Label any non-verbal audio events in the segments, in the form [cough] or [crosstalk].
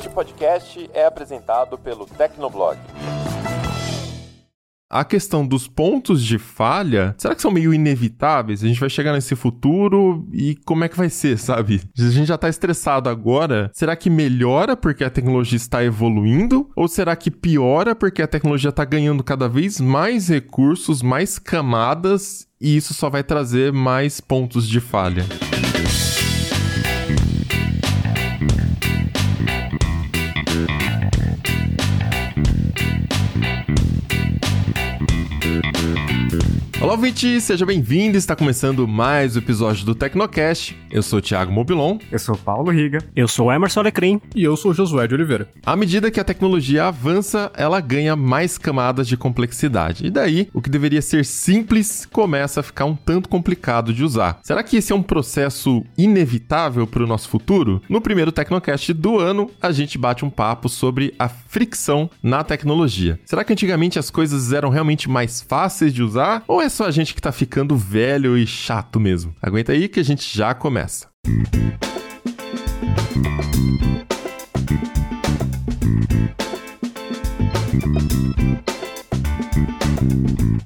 Este podcast é apresentado pelo Tecnoblog. A questão dos pontos de falha, será que são meio inevitáveis? A gente vai chegar nesse futuro e como é que vai ser, sabe? A gente já tá estressado agora. Será que melhora porque a tecnologia está evoluindo? Ou será que piora porque a tecnologia está ganhando cada vez mais recursos, mais camadas e isso só vai trazer mais pontos de falha? Olá, ouvinte, seja bem-vindo. Está começando mais um episódio do Tecnocast. Eu sou o Thiago Mobilon. Eu sou o Paulo Riga. Eu sou o Emerson Alecrim. E eu sou o Josué de Oliveira. À medida que a tecnologia avança, ela ganha mais camadas de complexidade. E daí, o que deveria ser simples começa a ficar um tanto complicado de usar. Será que esse é um processo inevitável para o nosso futuro? No primeiro Tecnocast do ano, a gente bate um papo sobre a fricção na tecnologia. Será que antigamente as coisas eram realmente mais fáceis de usar? Ou é só a gente que tá ficando velho e chato mesmo? Aguenta aí que a gente já começa começa. Música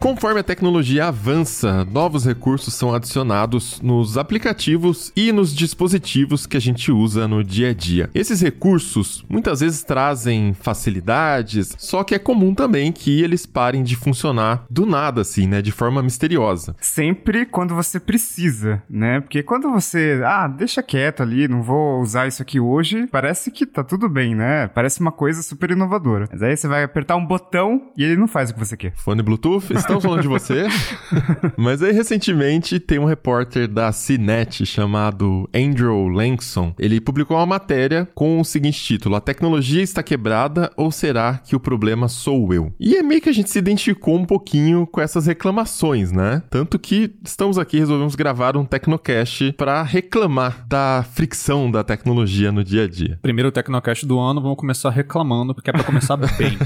Conforme a tecnologia avança, novos recursos são adicionados nos aplicativos e nos dispositivos que a gente usa no dia a dia. Esses recursos muitas vezes trazem facilidades, só que é comum também que eles parem de funcionar do nada, assim, né? De forma misteriosa. Sempre quando você precisa, né? Porque quando você, ah, deixa quieto ali, não vou usar isso aqui hoje, parece que tá tudo bem, né? Parece uma coisa super inovadora. Mas aí você vai apertar um botão e ele não faz o que você quer. Fone Bluetooth, estamos falando de você. [laughs] Mas aí, recentemente, tem um repórter da CNET chamado Andrew Langson. Ele publicou uma matéria com o seguinte título: A tecnologia está quebrada ou será que o problema sou eu? E é meio que a gente se identificou um pouquinho com essas reclamações, né? Tanto que estamos aqui, resolvemos gravar um Tecnocast para reclamar da fricção da tecnologia no dia a dia. Primeiro Tecnocast do ano, vamos começar reclamando, porque é para começar [laughs] bem.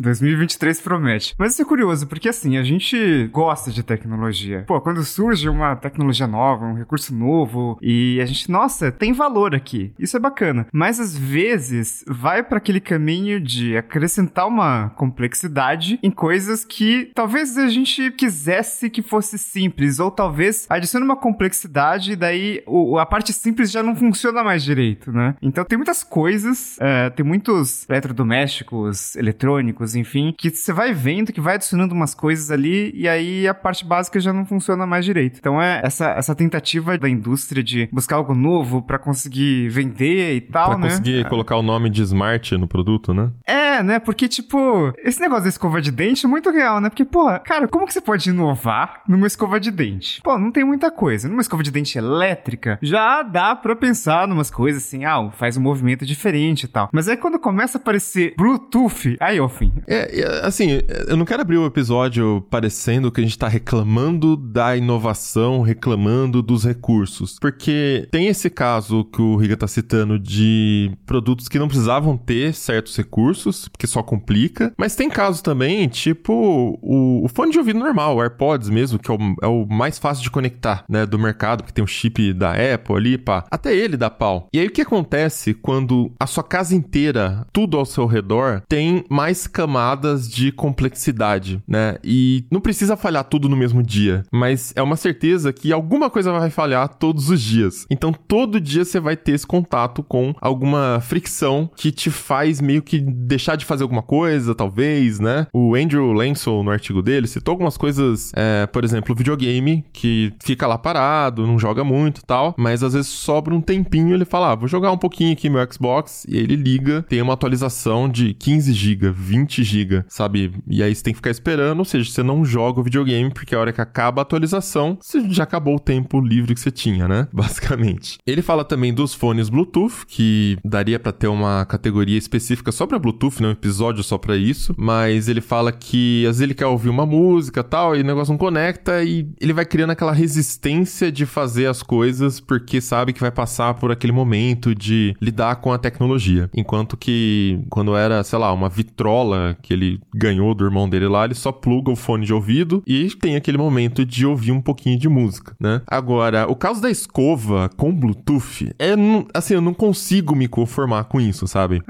2023 promete. Mas isso é curioso, porque assim, a gente gosta de tecnologia. Pô, quando surge uma tecnologia nova, um recurso novo, e a gente, nossa, tem valor aqui. Isso é bacana. Mas às vezes vai para aquele caminho de acrescentar uma complexidade em coisas que talvez a gente quisesse que fosse simples, ou talvez adicione uma complexidade e daí o, a parte simples já não funciona mais direito, né? Então tem muitas coisas, é, tem muitos eletrodomésticos, eletrônicos, enfim, que você vai vendo que vai adicionando umas coisas ali e aí a parte básica já não funciona mais direito. Então é essa, essa tentativa da indústria de buscar algo novo para conseguir vender e tal, pra né? conseguir é. colocar o nome de Smart no produto, né? É, né? Porque, tipo, esse negócio da escova de dente é muito real, né? Porque, pô, cara, como que você pode inovar numa escova de dente? Pô, não tem muita coisa. Numa escova de dente elétrica, já dá pra pensar numas coisas assim, ah, faz um movimento diferente e tal. Mas aí quando começa a aparecer Bluetooth, aí, ó, fim. É, assim, eu não quero abrir o episódio parecendo que a gente tá reclamando da inovação, reclamando dos recursos. Porque tem esse caso que o Riga tá citando de produtos que não precisavam ter certos recursos, porque só complica. Mas tem casos também, tipo o, o fone de ouvido normal, o AirPods mesmo, que é o, é o, mais fácil de conectar, né, do mercado, porque tem um chip da Apple ali, pá. Até ele dá pau. E aí o que acontece quando a sua casa inteira, tudo ao seu redor, tem mais camadas de complexidade, né? E não precisa falhar tudo no mesmo dia, mas é uma certeza que alguma coisa vai falhar todos os dias. Então todo dia você vai ter esse contato com alguma fricção que te faz meio que deixar de fazer alguma coisa, talvez, né? O Andrew Lansell, no artigo dele, citou algumas coisas, é, por exemplo, videogame, que fica lá parado, não joga muito tal, mas às vezes sobra um tempinho ele fala, ah, vou jogar um pouquinho aqui meu Xbox, e ele liga, tem uma atualização de 15 GB, 20 GB, sabe? E aí você tem que ficar esperando, ou seja, você não joga o videogame, porque a hora que acaba a atualização, você já acabou o tempo livre que você tinha, né? [laughs] Basicamente. Ele fala também dos fones Bluetooth, que daria para ter uma categoria específica só para Bluetooth, né? Um episódio só pra isso. Mas ele fala que às vezes ele quer ouvir uma música tal, e o negócio não conecta, e ele vai criando aquela resistência de fazer as coisas porque sabe que vai passar por aquele momento de lidar com a tecnologia. Enquanto que quando era, sei lá, uma vitrola que ele ganhou do irmão dele lá, ele só pluga o fone de ouvido e tem aquele momento de ouvir um pouquinho de música, né? Agora, o caso da escova com Bluetooth, é assim, eu não consigo me conformar com isso, sabe?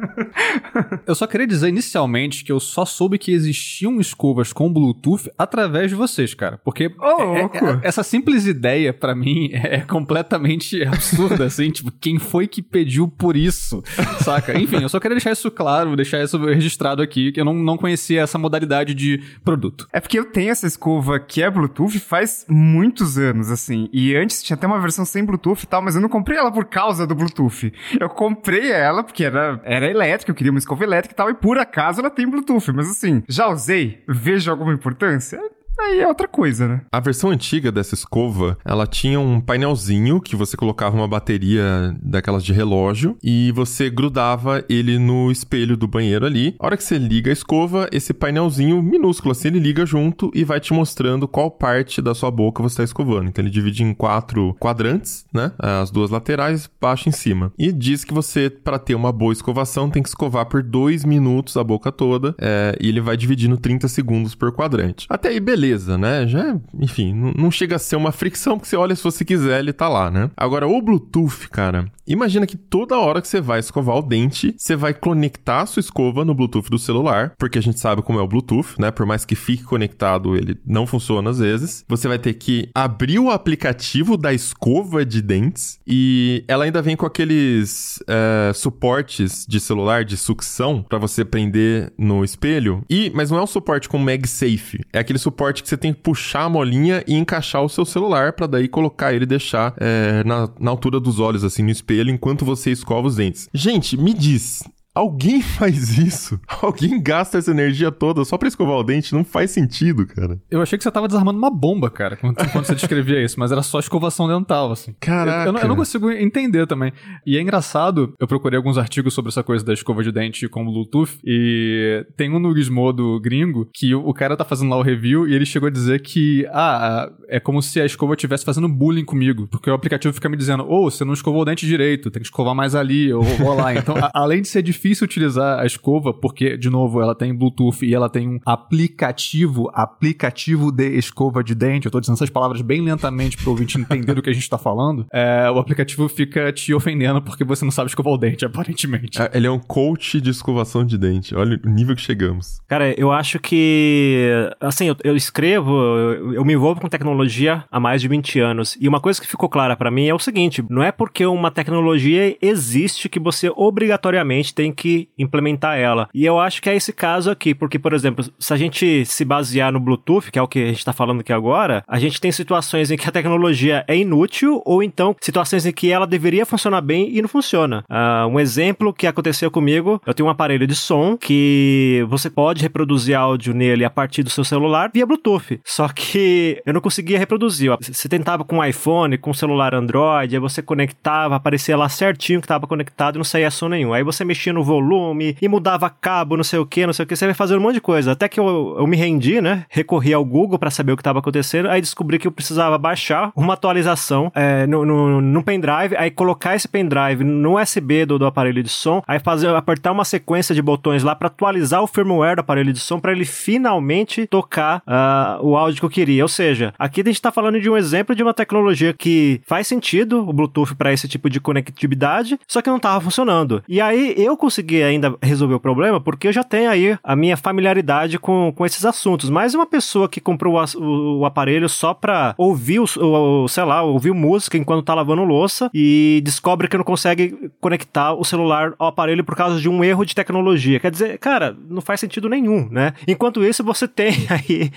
[laughs] eu só queria dizer inicialmente que eu só soube que existiam escovas com Bluetooth através de vocês, cara. Porque oh, é, é, essa simples ideia, para mim, [laughs] é completamente absurda, assim. Tipo, quem foi que pediu por isso? Saca? Enfim, eu só queria deixar isso claro, deixar isso registrado aqui, que eu não, não conhecia essa modalidade de produto. É porque eu tenho essa escova que é Bluetooth faz muitos anos, assim. E antes tinha até uma versão sem Bluetooth e tal, mas eu não comprei ela por causa do Bluetooth. Eu comprei ela porque era, era elétrica, eu queria uma escova elétrica e tal, e por acaso ela tem Bluetooth. Mas assim, já usei? Vejo alguma importância? Aí é outra coisa, né? A versão antiga dessa escova, ela tinha um painelzinho que você colocava uma bateria daquelas de relógio e você grudava ele no espelho do banheiro ali. A hora que você liga a escova, esse painelzinho minúsculo assim, ele liga junto e vai te mostrando qual parte da sua boca você está escovando. Então ele divide em quatro quadrantes, né? As duas laterais, baixo e em cima. E diz que você, para ter uma boa escovação, tem que escovar por dois minutos a boca toda é, e ele vai dividindo 30 segundos por quadrante. Até aí, beleza beleza, né? Já, enfim, não chega a ser uma fricção, porque você olha se você quiser, ele tá lá, né? Agora, o Bluetooth, cara, imagina que toda hora que você vai escovar o dente, você vai conectar a sua escova no Bluetooth do celular, porque a gente sabe como é o Bluetooth, né? Por mais que fique conectado, ele não funciona às vezes. Você vai ter que abrir o aplicativo da escova de dentes e ela ainda vem com aqueles é, suportes de celular de sucção para você prender no espelho. E, mas não é um suporte com MagSafe, é aquele suporte parte que você tem que puxar a molinha e encaixar o seu celular para daí colocar ele e deixar é, na, na altura dos olhos, assim, no espelho, enquanto você escova os dentes. Gente, me diz, Alguém [laughs] faz isso? Alguém gasta essa energia toda só pra escovar o dente? Não faz sentido, cara. Eu achei que você tava desarmando uma bomba, cara, quando, [laughs] quando você descrevia isso, mas era só escovação dental, assim. Caraca. Eu, eu, não, eu, não, consigo entender também. E é engraçado, eu procurei alguns artigos sobre essa coisa da escova de dente com Bluetooth, e tem um no Gizmodo gringo que o, o cara tá fazendo lá o review e ele chegou a dizer que, ah, é como se a escova estivesse fazendo bullying comigo, porque o aplicativo fica me dizendo, ô, oh, você não escovou o dente direito, tem que escovar mais ali, ou, ou lá. [laughs] Então, a, além de ser difícil difícil utilizar a escova, porque, de novo, ela tem Bluetooth e ela tem um aplicativo, aplicativo de escova de dente. Eu tô dizendo essas palavras bem lentamente pro ouvinte entender do que a gente tá falando. É, o aplicativo fica te ofendendo porque você não sabe escovar o dente, aparentemente. É, ele é um coach de escovação de dente. Olha o nível que chegamos. Cara, eu acho que. Assim, eu, eu escrevo, eu, eu, me envolvo com tecnologia há mais de 20 anos. E uma coisa que ficou clara para mim é o seguinte: não é porque uma tecnologia existe que você obrigatoriamente tem que implementar ela. E eu acho que é esse caso aqui, porque, por exemplo, se a gente se basear no Bluetooth, que é o que a gente está falando aqui agora, a gente tem situações em que a tecnologia é inútil, ou então situações em que ela deveria funcionar bem e não funciona. Uh, um exemplo que aconteceu comigo, eu tenho um aparelho de som que você pode reproduzir áudio nele a partir do seu celular via Bluetooth. Só que eu não conseguia reproduzir. Você tentava com iPhone, com celular Android, aí você conectava, aparecia lá certinho que estava conectado e não saía som nenhum. Aí você mexia no volume e mudava cabo, não sei o que, não sei o que. Você vai fazendo um monte de coisa. Até que eu, eu me rendi, né? Recorri ao Google para saber o que estava acontecendo. Aí descobri que eu precisava baixar uma atualização é, no, no, no, pendrive, aí colocar esse pendrive no USB do, do aparelho de som, aí fazer apertar uma sequência de botões lá para atualizar o firmware do aparelho de som para ele finalmente tocar uh, o áudio que eu queria. Ou seja, aqui a gente está falando de um exemplo de uma tecnologia que faz sentido o Bluetooth para esse tipo de conectividade, só que não estava funcionando. E aí eu consegui consegui ainda resolver o problema porque eu já tenho aí a minha familiaridade com, com esses assuntos. Mas uma pessoa que comprou o, o, o aparelho só pra ouvir, o, o, sei lá, ouvir música enquanto tá lavando louça e descobre que não consegue conectar o celular ao aparelho por causa de um erro de tecnologia. Quer dizer, cara, não faz sentido nenhum, né? Enquanto isso, você tem [laughs] aí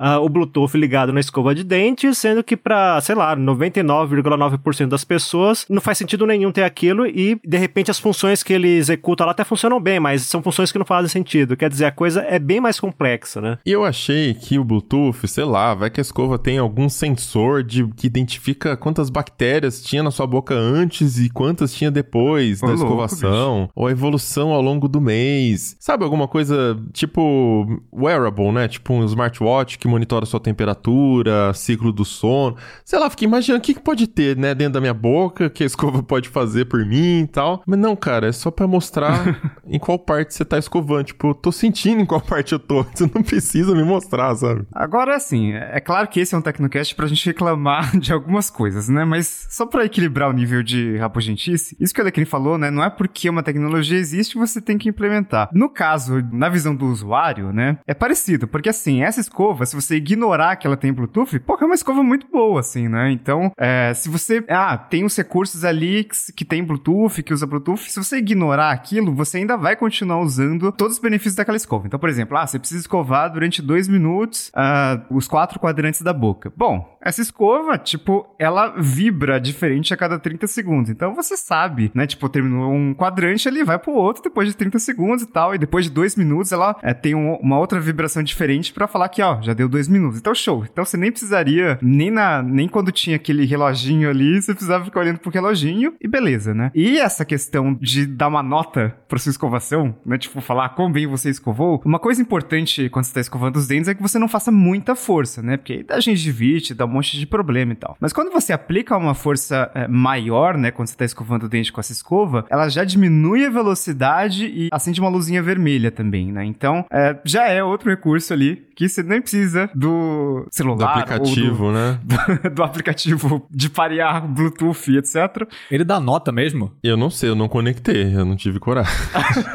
uh, o Bluetooth ligado na escova de dente, sendo que para, sei lá, 99,9% das pessoas não faz sentido nenhum ter aquilo e de repente as funções que ele executa lá até funcionam bem, mas são funções que não fazem sentido. Quer dizer, a coisa é bem mais complexa, né? E eu achei que o Bluetooth, sei lá, vai que a escova tem algum sensor de que identifica quantas bactérias tinha na sua boca antes e quantas tinha depois da escovação, louco, ou a evolução ao longo do mês. Sabe alguma coisa tipo wearable, né? Tipo um smartwatch que monitora sua temperatura, ciclo do sono. Sei lá, fiquei imaginando o que, que pode ter, né, dentro da minha boca, que a escova [laughs] pode fazer por mim e tal. Mas não, cara, é só para mostrar [laughs] em qual parte você tá escovando. Tipo, eu tô sentindo em qual [laughs] parte eu tô. Você não precisa me mostrar, sabe? Agora, assim, é claro que esse é um Tecnocast pra gente reclamar de algumas coisas, né? Mas só pra equilibrar o nível de rabugentice, isso que o Alecrim falou, né? Não é porque uma tecnologia existe você tem que implementar. No caso, na visão do usuário, né? É parecido, porque assim, essa escova, se você ignorar que ela tem Bluetooth, pô, é uma escova muito boa, assim, né? Então, é, se você. Ah, tem os recursos ali que, que tem Bluetooth, que usa Bluetooth, se você ignorar aquilo, você ainda vai continuar usando todos os benefícios daquela escova. Então, por exemplo, ah, você precisa escovar durante dois minutos uh, os quatro quadrantes da boca. Bom, essa escova, tipo, ela vibra diferente a cada 30 segundos. Então você sabe, né? Tipo, terminou um quadrante ali, vai pro outro depois de 30 segundos e tal. E depois de dois minutos ela é, tem um, uma outra vibração diferente para falar que, ó, já deu dois minutos. Então, show. Então você nem precisaria, nem na nem quando tinha aquele reloginho ali, você precisava ficar olhando pro reloginho e beleza, né? E essa questão de dar uma nota pra sua escovação, né? Tipo, falar como bem você escovou. Uma coisa importante quando você tá escovando os dentes é que você não faça muita força, né? Porque aí dá gengivite, dá um monte de problema e tal. Mas quando você aplica uma força é, maior, né, quando você tá escovando o dente com essa escova, ela já diminui a velocidade e acende uma luzinha vermelha também, né? Então, é, já é outro recurso ali que você nem precisa do celular. Do aplicativo, do, né? Do, [laughs] do, aplicativo de parear Bluetooth, etc. Ele dá nota mesmo? Eu não sei, eu não conectei, eu não tive coragem.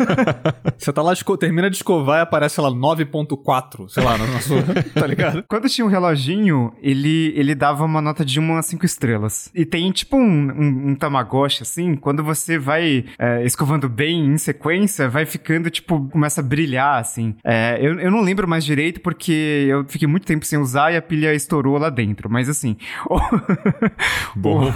[laughs] você tá lá, termina de escovar e aparece lá 9.4, sei lá, na sua, [laughs] tá ligado? Quando tinha um reloginho, ele, ele dava uma nota de 1 a 5 estrelas. E tem tipo um, um, um Tamagotchi, assim, quando você vai é, escovando bem em sequência, vai ficando, tipo, começa a brilhar, assim. É, eu, eu não lembro mais direito porque eu fiquei muito tempo sem usar e a pilha estourou lá dentro. Mas assim. [laughs] Bom.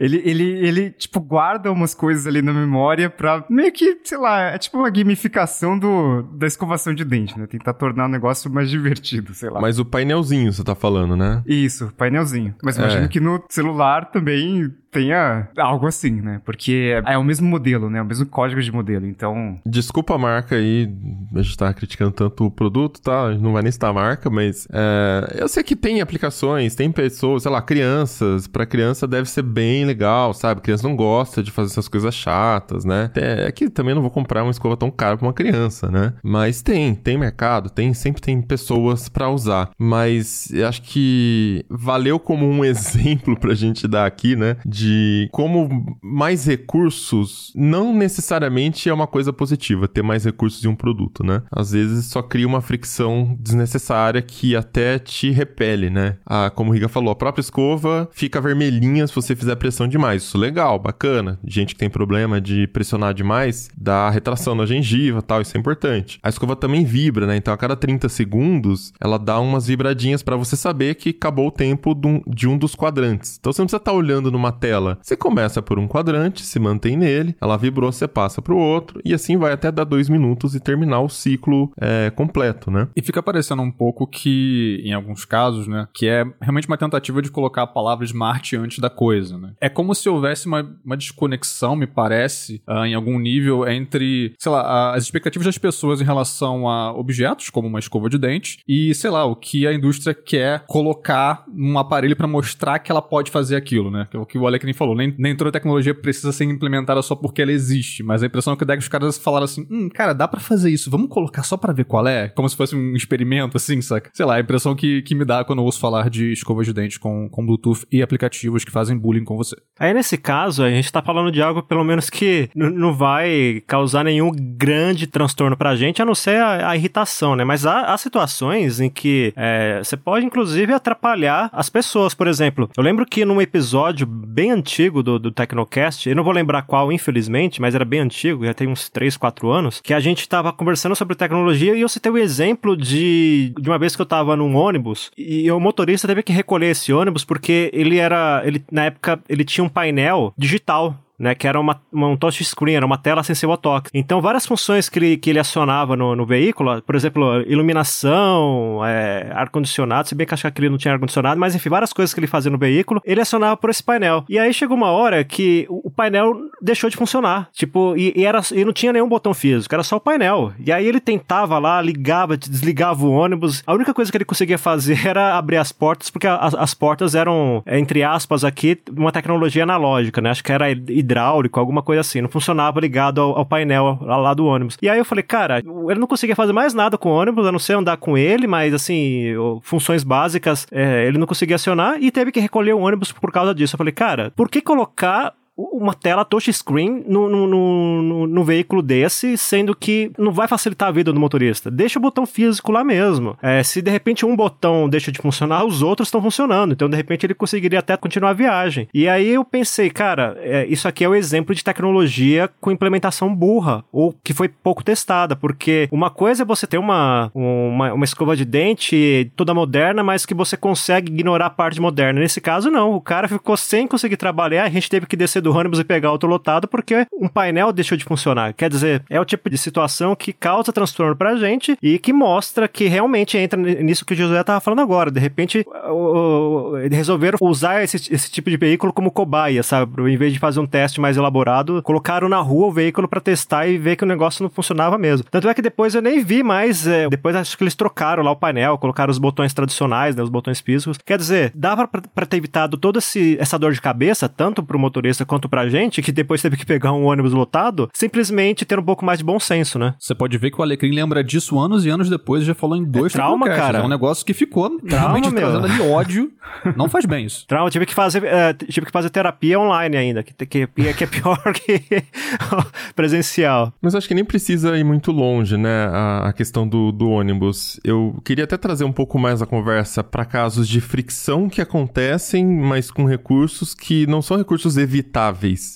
ele, ele, ele, tipo, guarda umas coisas ali na memória pra meio que, sei lá, é tipo uma gamificação do, da escovação de dente, né? Tentar tornar o negócio mais divertido, sei lá. Mas o painelzinho você tá falando, né? Isso, painelzinho. Mas imagino é. que no celular também tenha algo assim, né? Porque é o mesmo modelo, né? O mesmo código de modelo, então... Desculpa a marca aí, a gente tá criticando tanto o produto, tá? Não vai nem citar a marca, mas é, eu sei que tem aplicações, tem pessoas, sei lá, crianças. Pra criança deve ser bem legal, sabe? criança não gosta de fazer essas coisas chatas, né? É, é que também não vou comprar uma escova tão cara pra uma criança, né? Mas tem, tem mercado, tem, sempre tem pessoas para usar. Mas eu acho que valeu como um [laughs] exemplo pra gente dar aqui, né? Como mais recursos não necessariamente é uma coisa positiva, ter mais recursos em um produto, né? Às vezes só cria uma fricção desnecessária que até te repele, né? Ah, como o Riga falou, a própria escova fica vermelhinha se você fizer pressão demais. Isso é legal, bacana. Gente que tem problema de pressionar demais, dá retração na gengiva tal, isso é importante. A escova também vibra, né? Então a cada 30 segundos ela dá umas vibradinhas para você saber que acabou o tempo de um dos quadrantes. Então você não precisa estar tá olhando numa tela tela. Você começa por um quadrante, se mantém nele, ela vibrou, você passa para o outro, e assim vai até dar dois minutos e terminar o ciclo é, completo, né? E fica parecendo um pouco que, em alguns casos, né, que é realmente uma tentativa de colocar a palavra smart antes da coisa, né? É como se houvesse uma, uma desconexão, me parece, uh, em algum nível, entre, sei lá, as expectativas das pessoas em relação a objetos, como uma escova de dente, e, sei lá, o que a indústria quer colocar num aparelho para mostrar que ela pode fazer aquilo, né? É o que o Alec nem falou, nem, nem toda tecnologia precisa ser implementada só porque ela existe, mas a impressão é que os caras falaram assim, hum, cara, dá para fazer isso, vamos colocar só para ver qual é? Como se fosse um experimento, assim, saca? Sei lá, a impressão que, que me dá quando ouço falar de escovas de dente com, com Bluetooth e aplicativos que fazem bullying com você. Aí, nesse caso, a gente tá falando de algo, pelo menos, que não vai causar nenhum grande transtorno pra gente, a não ser a, a irritação, né? Mas há, há situações em que é, você pode, inclusive, atrapalhar as pessoas, por exemplo. Eu lembro que num episódio bem bem antigo do, do Tecnocast, eu não vou lembrar qual, infelizmente, mas era bem antigo, já tem uns 3, 4 anos, que a gente estava conversando sobre tecnologia e eu citei o um exemplo de, de uma vez que eu estava num ônibus e o motorista teve que recolher esse ônibus porque ele era, ele, na época, ele tinha um painel digital né, que era uma, uma, um touchscreen, era uma tela sensível ao toque. Então, várias funções que ele, que ele acionava no, no veículo, por exemplo, iluminação, é, ar-condicionado, se bem que acho que ele não tinha ar-condicionado, mas enfim, várias coisas que ele fazia no veículo, ele acionava por esse painel. E aí chegou uma hora que o, o painel deixou de funcionar. Tipo, e, e, era, e não tinha nenhum botão físico, era só o painel. E aí ele tentava lá, ligava, desligava o ônibus. A única coisa que ele conseguia fazer [laughs] era abrir as portas, porque as, as portas eram, entre aspas, aqui, uma tecnologia analógica, né? Acho que era hidráulico, alguma coisa assim. Não funcionava ligado ao, ao painel lá, lá, do ônibus. E aí eu falei, cara, ele não conseguia fazer mais nada com o ônibus, a não ser andar com ele, mas assim, funções básicas é, ele não conseguia acionar e teve que recolher o ônibus por causa disso. Eu falei, cara, por que colocar uma tela touchscreen no, no, no, no, veículo desse, sendo que não vai facilitar a vida do motorista. Deixa o botão físico lá mesmo. É, se de repente um botão deixa de funcionar, os outros estão funcionando. Então, de repente, ele conseguiria até continuar a viagem. E aí eu pensei, cara, é, isso aqui é o exemplo de tecnologia com implementação burra, ou que foi pouco testada, porque uma coisa é você ter uma, uma, uma escova de dente toda moderna, mas que você consegue ignorar a parte moderna. Nesse caso, não. O cara ficou sem conseguir trabalhar, a gente teve que descer do do ônibus e pegar outro lotado porque um painel deixou de funcionar. Quer dizer, é o tipo de situação que causa transtorno pra gente e que mostra que realmente entra nisso que o José tava falando agora. De repente, resolveram usar esse, esse tipo de veículo como cobaia, sabe? Em vez de fazer um teste mais elaborado, colocaram na rua o veículo para testar e ver que o negócio não funcionava mesmo. Tanto é que depois eu nem vi mais. É, depois acho que eles trocaram lá o painel, colocaram os botões tradicionais, né, os botões físicos. Quer dizer, dava para ter evitado toda essa dor de cabeça, tanto pro motorista quanto quanto pra gente, que depois teve que pegar um ônibus lotado, simplesmente ter um pouco mais de bom senso, né? Você pode ver que o Alecrim lembra disso anos e anos depois, já falou em dois é trauma, cara. É um negócio que ficou trauma, realmente meu. trazendo ali ódio. Não faz bem isso. [laughs] Trauma, tive que fazer, uh, tive que fazer terapia online ainda, que, que, que é pior [laughs] que [laughs] presencial. Mas acho que nem precisa ir muito longe, né? A, a questão do, do ônibus. Eu queria até trazer um pouco mais a conversa para casos de fricção que acontecem, mas com recursos que não são recursos evitáveis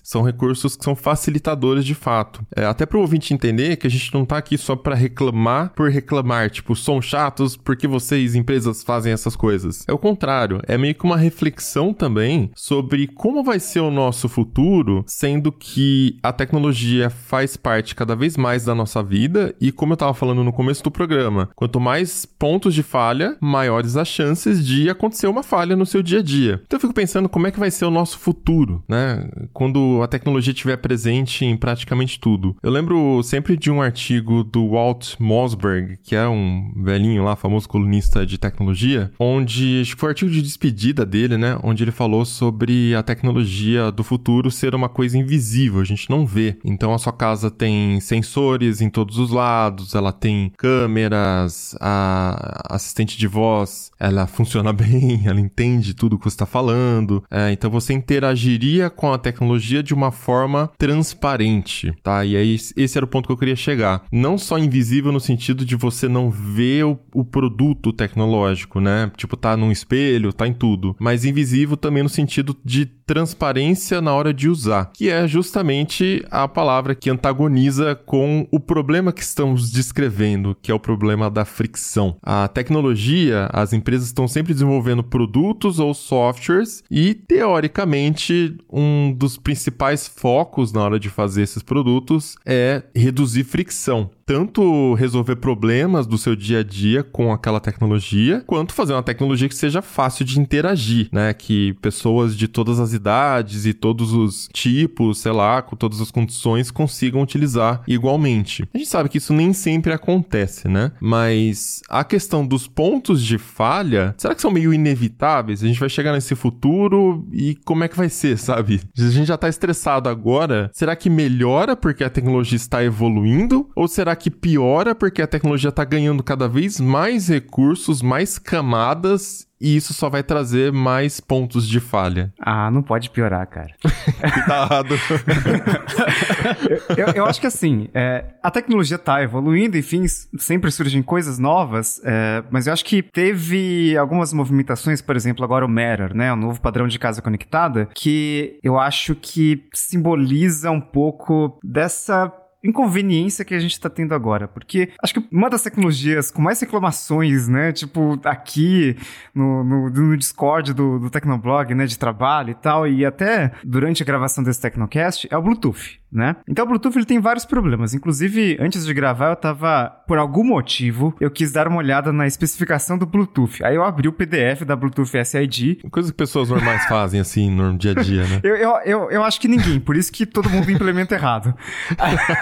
são recursos que são facilitadores de fato. É, até para o ouvinte entender que a gente não está aqui só para reclamar por reclamar, tipo, são chatos porque vocês, empresas, fazem essas coisas. É o contrário, é meio que uma reflexão também sobre como vai ser o nosso futuro, sendo que a tecnologia faz parte cada vez mais da nossa vida e, como eu estava falando no começo do programa, quanto mais pontos de falha, maiores as chances de acontecer uma falha no seu dia a dia. Então eu fico pensando como é que vai ser o nosso futuro, né? Quando a tecnologia estiver presente em praticamente tudo. Eu lembro sempre de um artigo do Walt Mossberg, que é um velhinho lá, famoso colunista de tecnologia, onde acho que foi um artigo de despedida dele, né? Onde ele falou sobre a tecnologia do futuro ser uma coisa invisível, a gente não vê. Então a sua casa tem sensores em todos os lados, ela tem câmeras, a assistente de voz, ela [laughs] funciona bem, ela entende tudo que você está falando. É, então você interagiria com a tecnologia de uma forma transparente, tá? E aí esse era o ponto que eu queria chegar. Não só invisível no sentido de você não ver o, o produto tecnológico, né? Tipo, tá num espelho, tá em tudo. Mas invisível também no sentido de transparência na hora de usar, que é justamente a palavra que antagoniza com o problema que estamos descrevendo, que é o problema da fricção. A tecnologia, as empresas estão sempre desenvolvendo produtos ou softwares e, teoricamente, um dos principais focos na hora de fazer esses produtos é reduzir fricção tanto resolver problemas do seu dia a dia com aquela tecnologia, quanto fazer uma tecnologia que seja fácil de interagir, né? Que pessoas de todas as idades e todos os tipos, sei lá, com todas as condições consigam utilizar igualmente. A gente sabe que isso nem sempre acontece, né? Mas a questão dos pontos de falha, será que são meio inevitáveis? A gente vai chegar nesse futuro e como é que vai ser, sabe? A gente já tá estressado agora, será que melhora porque a tecnologia está evoluindo? Ou será que que piora porque a tecnologia está ganhando cada vez mais recursos, mais camadas e isso só vai trazer mais pontos de falha. Ah, não pode piorar, cara. [laughs] Cuidado. [laughs] eu, eu, acho que assim, é, a tecnologia tá evoluindo, enfim, sempre surgem coisas novas, é, mas eu acho que teve algumas movimentações, por exemplo, agora o Matter, né, o novo padrão de casa conectada, que eu acho que simboliza um pouco dessa inconveniência que a gente tá tendo agora. Porque acho que uma das tecnologias com mais reclamações, né? Tipo, aqui no, no, no Discord do, do Tecnoblog, né? De trabalho e tal, e até durante a gravação desse Tecnocast, é o Bluetooth né? Então o Bluetooth ele tem vários problemas. Inclusive, antes de gravar, eu tava, por algum motivo, eu quis dar uma olhada na especificação do Bluetooth. Aí eu abri o PDF da Bluetooth SID. Coisa que pessoas normais fazem, assim, no dia a dia, né? [laughs] eu, eu, eu, eu acho que ninguém, por isso que todo mundo implementa errado.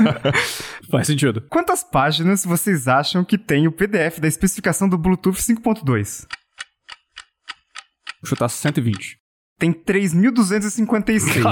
[laughs] Faz sentido. Quantas páginas vocês acham que tem o PDF da especificação do Bluetooth 5.2? Vou chutar 120 tem 3.256.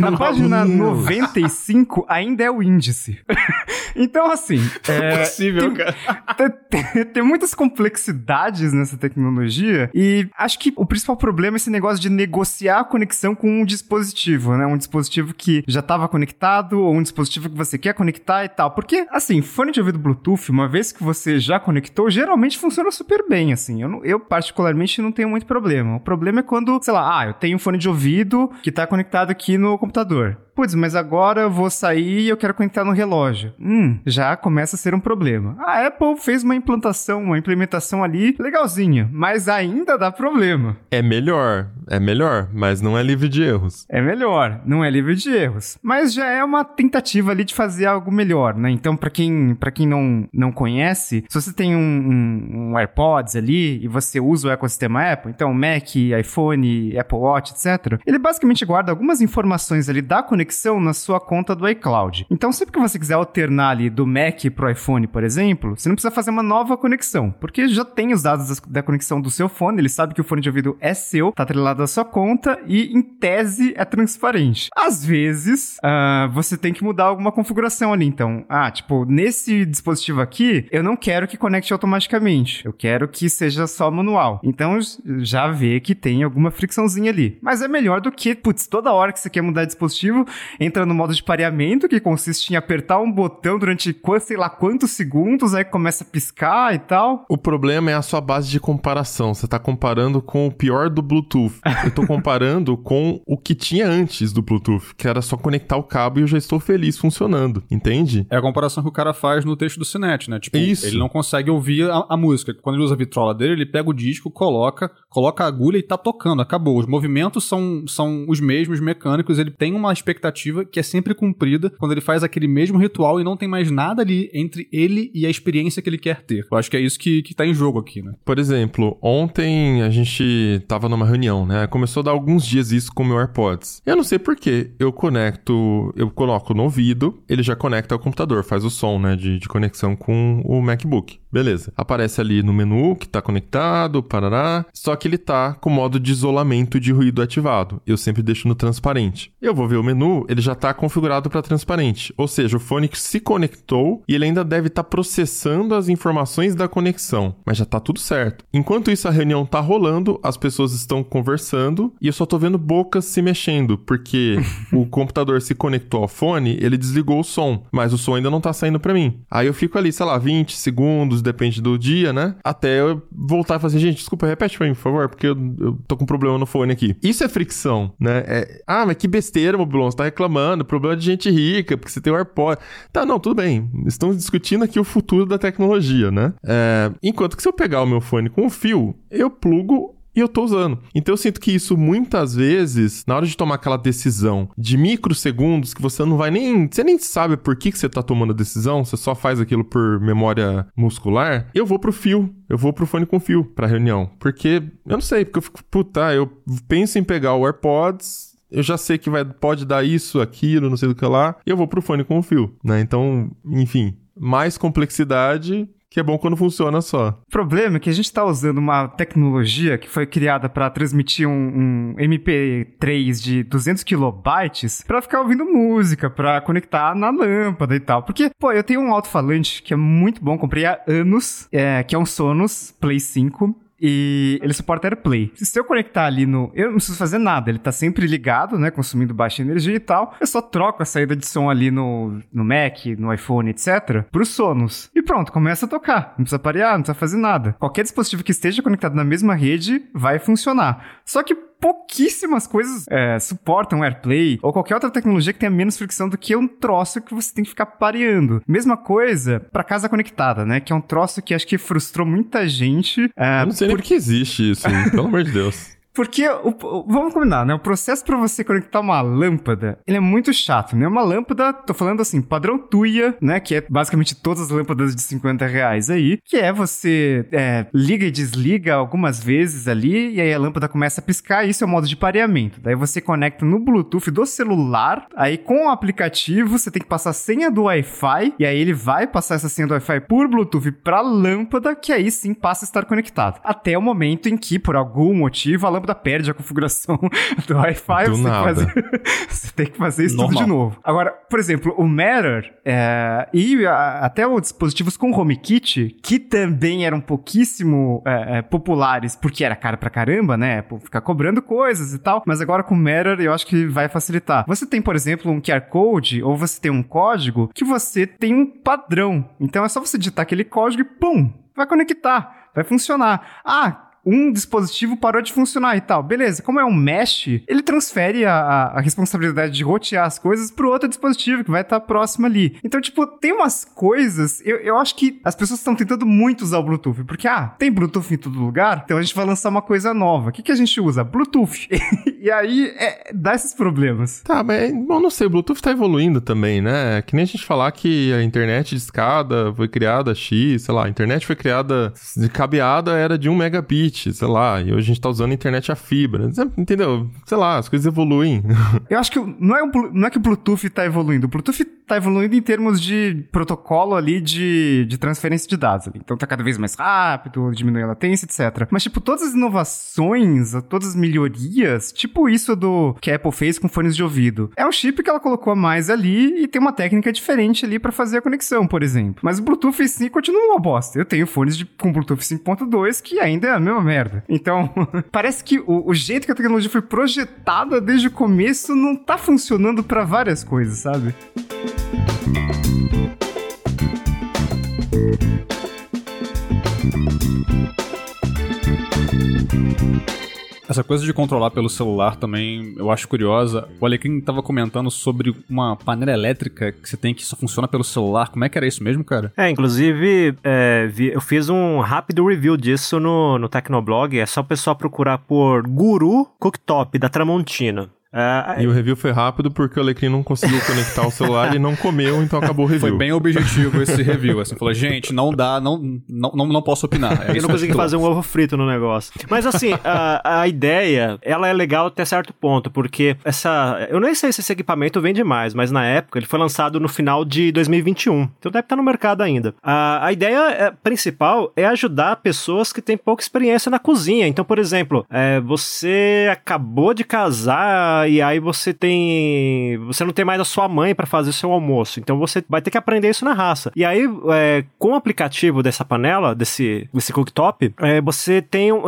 Na página 95 ainda é o índice. [laughs] então, assim. É, possível, tem, cara. Tem, tem, tem, muitas complexidades nessa tecnologia e acho que o principal problema é esse negócio de negociar a conexão com um dispositivo, né? Um dispositivo que já estava conectado ou um dispositivo que você quer conectar e tal. Porque, assim, fone de ouvido Bluetooth, uma vez que você já conectou, geralmente funciona super bem, assim. Eu, eu particularmente, não tenho muito problema. O problema é quando, sei lá, ah, eu tenho um fone de ouvido que está conectado aqui no computador. Putz, mas agora eu vou sair e eu quero conectar no relógio. Hum, já começa a ser um problema. A Apple fez uma implantação, uma implementação ali legalzinha, mas ainda dá problema. É melhor, é melhor, mas não é livre de erros. É melhor, não é livre de erros. Mas já é uma tentativa ali de fazer algo melhor, né? Então, para quem, pra quem não, não conhece, se você tem um, um, um AirPods ali e você usa o ecossistema Apple, então Mac, iPhone, Apple Watch, etc., ele basicamente guarda algumas informações ali da conexão conexão na sua conta do iCloud. Então, sempre que você quiser alternar ali do Mac para o iPhone, por exemplo, você não precisa fazer uma nova conexão, porque já tem os dados da conexão do seu fone, ele sabe que o fone de ouvido é seu, tá atrelado à sua conta e, em tese, é transparente. Às vezes, uh, você tem que mudar alguma configuração ali. Então, ah, tipo, nesse dispositivo aqui, eu não quero que conecte automaticamente. Eu quero que seja só manual. Então, já vê que tem alguma fricçãozinha ali. Mas é melhor do que, putz, toda hora que você quer mudar dispositivo, entra no modo de pareamento, que consiste em apertar um botão durante sei lá quantos segundos, aí começa a piscar e tal. O problema é a sua base de comparação. Você tá comparando com o pior do Bluetooth. Eu tô comparando [laughs] com o que tinha antes do Bluetooth, que era só conectar o cabo e eu já estou feliz funcionando, entende? É a comparação que o cara faz no texto do Cinet, né? Tipo, Isso. ele não consegue ouvir a, a música. Quando ele usa a vitrola dele, ele pega o disco, coloca, coloca a agulha e tá tocando, acabou. Os movimentos são, são os mesmos mecânicos, ele tem uma expectativa expectativa que é sempre cumprida quando ele faz aquele mesmo ritual e não tem mais nada ali entre ele e a experiência que ele quer ter. Eu acho que é isso que, que tá em jogo aqui, né? Por exemplo, ontem a gente tava numa reunião, né? Começou a dar alguns dias isso com o meu AirPods. Eu não sei porquê. Eu conecto, eu coloco no ouvido, ele já conecta ao computador, faz o som, né? De, de conexão com o MacBook. Beleza. Aparece ali no menu que tá conectado, parará. Só que ele tá com o modo de isolamento de ruído ativado. Eu sempre deixo no transparente. Eu vou ver o menu, ele já tá configurado para transparente. Ou seja, o fone se conectou e ele ainda deve estar tá processando as informações da conexão. Mas já tá tudo certo. Enquanto isso, a reunião tá rolando, as pessoas estão conversando e eu só tô vendo bocas se mexendo, porque [laughs] o computador se conectou ao fone, ele desligou o som, mas o som ainda não tá saindo para mim. Aí eu fico ali, sei lá, 20 segundos, depende do dia, né? Até eu voltar e fazer, gente, desculpa, repete pra mim, por favor, porque eu, eu tô com um problema no fone aqui. Isso é fricção, né? É, ah, mas que besteira, Mobilon, você tá reclamando, problema de gente rica, porque você tem o AirPod. Tá, não, tudo bem. Estamos discutindo aqui o futuro da tecnologia, né? É, enquanto que se eu pegar o meu fone com o fio, eu plugo e eu tô usando. Então eu sinto que isso muitas vezes, na hora de tomar aquela decisão de microsegundos, que você não vai nem. Você nem sabe por que, que você tá tomando a decisão, você só faz aquilo por memória muscular, eu vou pro fio. Eu vou pro fone com fio pra reunião. Porque, eu não sei, porque eu fico, puta, eu penso em pegar o AirPods, eu já sei que vai, pode dar isso, aquilo, não sei do que lá, e eu vou pro fone com fio, né? Então, enfim, mais complexidade que é bom quando funciona só. O problema é que a gente está usando uma tecnologia que foi criada para transmitir um, um, MP3 de 200 kilobytes para ficar ouvindo música, para conectar na lâmpada e tal. Porque, pô, eu tenho um alto-falante que é muito bom, comprei há anos, é, que é um Sonos Play 5. E ele suporta AirPlay. Se eu conectar ali no. Eu não preciso fazer nada, ele tá sempre ligado, né? Consumindo baixa energia e tal. Eu só troco a saída de som ali no, no Mac, no iPhone, etc., pro Sonos. E pronto, começa a tocar. Não precisa parear, não precisa fazer nada. Qualquer dispositivo que esteja conectado na mesma rede vai funcionar. Só que pouquíssimas coisas é, suportam AirPlay ou qualquer outra tecnologia que tenha menos fricção do que um troço que você tem que ficar pareando. Mesma coisa para casa conectada, né? Que é um troço que acho que frustrou muita gente. É, Eu não sei por... nem que existe isso, pelo amor de Deus. [laughs] Porque, o, vamos combinar, né? O processo para você conectar uma lâmpada, ele é muito chato, né? Uma lâmpada, tô falando assim, padrão Tuya, né? Que é basicamente todas as lâmpadas de 50 reais aí. Que é você é, liga e desliga algumas vezes ali, e aí a lâmpada começa a piscar, e isso é o modo de pareamento. Daí você conecta no Bluetooth do celular, aí com o aplicativo você tem que passar a senha do Wi-Fi, e aí ele vai passar essa senha do Wi-Fi por Bluetooth pra lâmpada, que aí sim passa a estar conectado. Até o momento em que, por algum motivo, a lâmpada lâmpada perde a configuração [laughs] do Wi-Fi, você, fazer... [laughs] você, tem que fazer isso Normal. tudo de novo. Agora, por exemplo, o Matter é... e a... até os dispositivos com HomeKit, que também eram pouquíssimo é, é, populares, porque era caro pra caramba, né? Por ficar cobrando coisas e tal, mas agora com o Matter eu acho que vai facilitar. Você tem, por exemplo, um QR Code ou você tem um código que você tem um padrão. Então é só você digitar aquele código e pum, vai conectar, vai funcionar. Ah, um dispositivo parou de funcionar e tal. Beleza, como é um mesh, ele transfere a, a responsabilidade de rotear as coisas pro outro dispositivo que vai estar tá próximo ali. Então, tipo, tem umas coisas. Eu, eu acho que as pessoas estão tentando muito usar o Bluetooth, porque, ah, tem Bluetooth em todo lugar, então a gente vai lançar uma coisa nova. O que, que a gente usa? Bluetooth. [laughs] e aí é, dá esses problemas. Tá, mas bom, não sei, o Bluetooth tá evoluindo também, né? Que nem a gente falar que a internet de escada foi criada X, sei lá, a internet foi criada de cabeada era de 1 megabit sei lá, e hoje a gente tá usando a internet a fibra. Entendeu? Sei lá, as coisas evoluem. [laughs] Eu acho que não é, um, não é que o Bluetooth tá evoluindo. O Bluetooth tá evoluindo em termos de protocolo ali de, de transferência de dados. Ali. Então tá cada vez mais rápido, diminui a latência, etc. Mas, tipo, todas as inovações, todas as melhorias, tipo isso do que a Apple fez com fones de ouvido. É um chip que ela colocou a mais ali e tem uma técnica diferente ali para fazer a conexão, por exemplo. Mas o Bluetooth em si continua uma bosta. Eu tenho fones de, com Bluetooth 5.2 que ainda é a mesma merda. Então, [laughs] parece que o, o, jeito que a tecnologia foi projetada desde o começo não tá funcionando para várias coisas, sabe? Essa coisa de controlar pelo celular também eu acho curiosa. O Alecrim estava comentando sobre uma panela elétrica que você tem que só funciona pelo celular. Como é que era isso mesmo, cara? É, inclusive, é, eu fiz um rápido review disso no, no Tecnoblog. É só o pessoal procurar por Guru Cooktop da Tramontina. Uh, e o review foi rápido porque o Alecrim não conseguiu conectar o celular e não comeu, então acabou o review. Foi bem objetivo esse review, assim, falou, gente, não dá, não, não, não, não posso opinar. É eu não consegui fazer um ovo frito no negócio. Mas assim, a, a ideia, ela é legal até certo ponto, porque essa, eu nem sei se esse equipamento vende mais, mas na época ele foi lançado no final de 2021, então deve estar no mercado ainda. A, a ideia é, principal é ajudar pessoas que têm pouca experiência na cozinha. Então, por exemplo, é, você acabou de casar e aí você tem. Você não tem mais a sua mãe para fazer o seu almoço. Então você vai ter que aprender isso na raça. E aí, é, com o aplicativo dessa panela, desse, desse cooktop, é, você tem. Uh,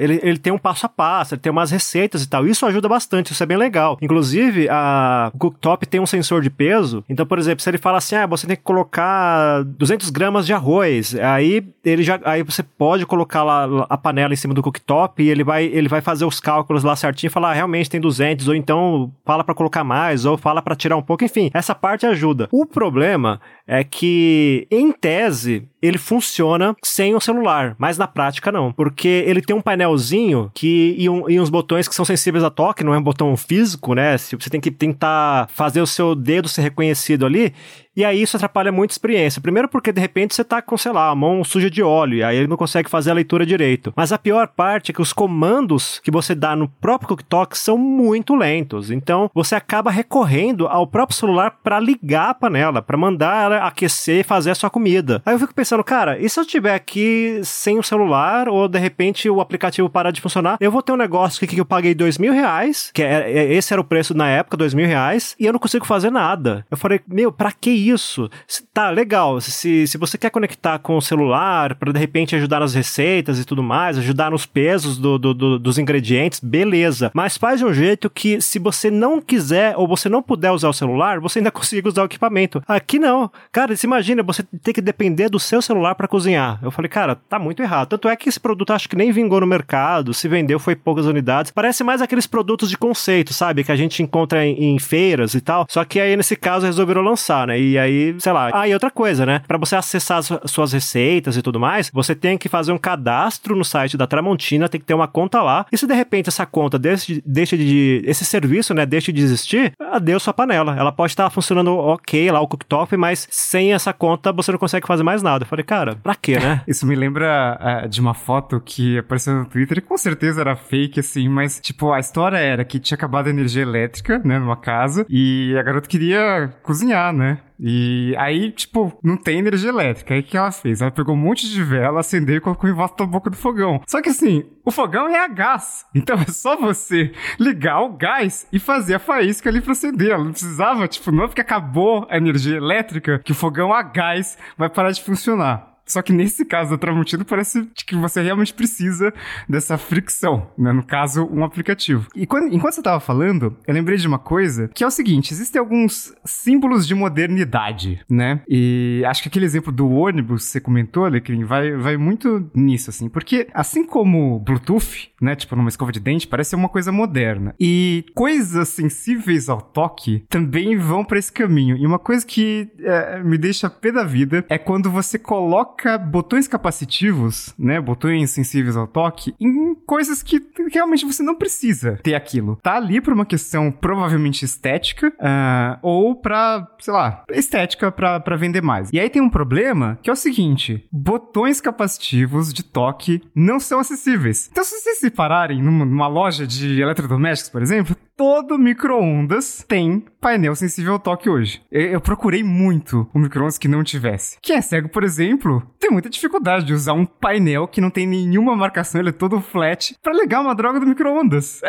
ele, ele tem um passo a passo, ele tem umas receitas e tal. Isso ajuda bastante, isso é bem legal. Inclusive, a, o cooktop tem um sensor de peso. Então, por exemplo, se ele fala assim, ah, você tem que colocar 200 gramas de arroz, aí ele já, aí você pode colocar lá a panela em cima do cooktop e ele vai, ele vai fazer os cálculos lá certinho e falar, ah, realmente tem 200 ou então fala para colocar mais, ou fala para tirar um pouco, enfim, essa parte ajuda. O problema é que, em tese, ele funciona sem o celular, mas na prática não, porque ele tem um painelzinho que e, um, e uns botões que são sensíveis a toque, não é um botão físico, né? Você tem que tentar fazer o seu dedo ser reconhecido ali, e aí isso atrapalha muito a experiência. Primeiro porque de repente você tá com, sei lá, a mão suja de óleo, e aí ele não consegue fazer a leitura direito. Mas a pior parte é que os comandos que você dá no próprio CookTalk são muito lentos. Então você acaba recorrendo ao próprio celular para ligar a panela, para mandar ela aquecer e fazer a sua comida. Aí eu fico pensando, cara, e se eu estiver aqui sem o celular, ou de repente o aplicativo parar de funcionar, eu vou ter um negócio que, que eu paguei dois mil reais, que é, é, esse era o preço na época, dois mil reais, e eu não consigo fazer nada. Eu falei, meu, pra que isso. Tá, legal. Se, se você quer conectar com o celular para de repente ajudar nas receitas e tudo mais, ajudar nos pesos do, do, do, dos ingredientes, beleza. Mas faz de um jeito que se você não quiser ou você não puder usar o celular, você ainda [laughs] consiga usar o equipamento. Aqui não. Cara, se imagina você ter que depender do seu celular para cozinhar. Eu falei, cara, tá muito errado. Tanto é que esse produto acho que nem vingou no mercado, se vendeu foi poucas unidades. Parece mais aqueles produtos de conceito, sabe? Que a gente encontra em, em feiras e tal. Só que aí nesse caso resolveram lançar, né? E aí, sei lá. Ah, e outra coisa, né? Para você acessar as suas receitas e tudo mais, você tem que fazer um cadastro no site da Tramontina, tem que ter uma conta lá. E se de repente essa conta deixa, deixa de. esse serviço, né, deixa de existir, adeus sua panela. Ela pode estar funcionando ok lá, o cooktop, mas sem essa conta você não consegue fazer mais nada. Eu falei, cara, pra quê, né? [laughs] Isso me lembra uh, de uma foto que apareceu no Twitter e com certeza era fake, assim, mas, tipo, a história era que tinha acabado a energia elétrica, né, numa casa, e a garota queria cozinhar, né? E aí, tipo, não tem energia elétrica. Aí o que ela fez? Ela pegou um monte de vela, acendeu e colocou em volta da boca do fogão. Só que assim, o fogão é a gás. Então [laughs] é só você ligar o gás e fazer a faísca ali pra acender. Ela não precisava, tipo, não é porque acabou a energia elétrica que o fogão a gás vai parar de funcionar. Só que nesse caso da Tramontina parece que você realmente precisa dessa fricção, né? No caso, um aplicativo. E quando, enquanto você estava falando, eu lembrei de uma coisa que é o seguinte: existem alguns símbolos de modernidade, né? E acho que aquele exemplo do ônibus que você comentou, Alecrim, vai, vai muito nisso, assim. Porque assim como Bluetooth, né? Tipo, numa escova de dente, parece uma coisa moderna. E coisas sensíveis ao toque também vão para esse caminho. E uma coisa que é, me deixa pé da vida é quando você coloca coloca botões capacitivos, né, botões sensíveis ao toque, em coisas que realmente você não precisa ter aquilo. Tá ali por uma questão provavelmente estética, uh, ou pra, sei lá, estética pra, pra vender mais. E aí tem um problema que é o seguinte: botões capacitivos de toque não são acessíveis. Então, se vocês se pararem numa, numa loja de eletrodomésticos, por exemplo, todo micro-ondas tem painel sensível ao toque hoje. Eu, eu procurei muito o micro-ondas que não tivesse. Quem é cego, por exemplo, tem muita dificuldade de usar um painel que não tem nenhuma marcação, ele é todo flat, para ligar uma droga do micro-ondas.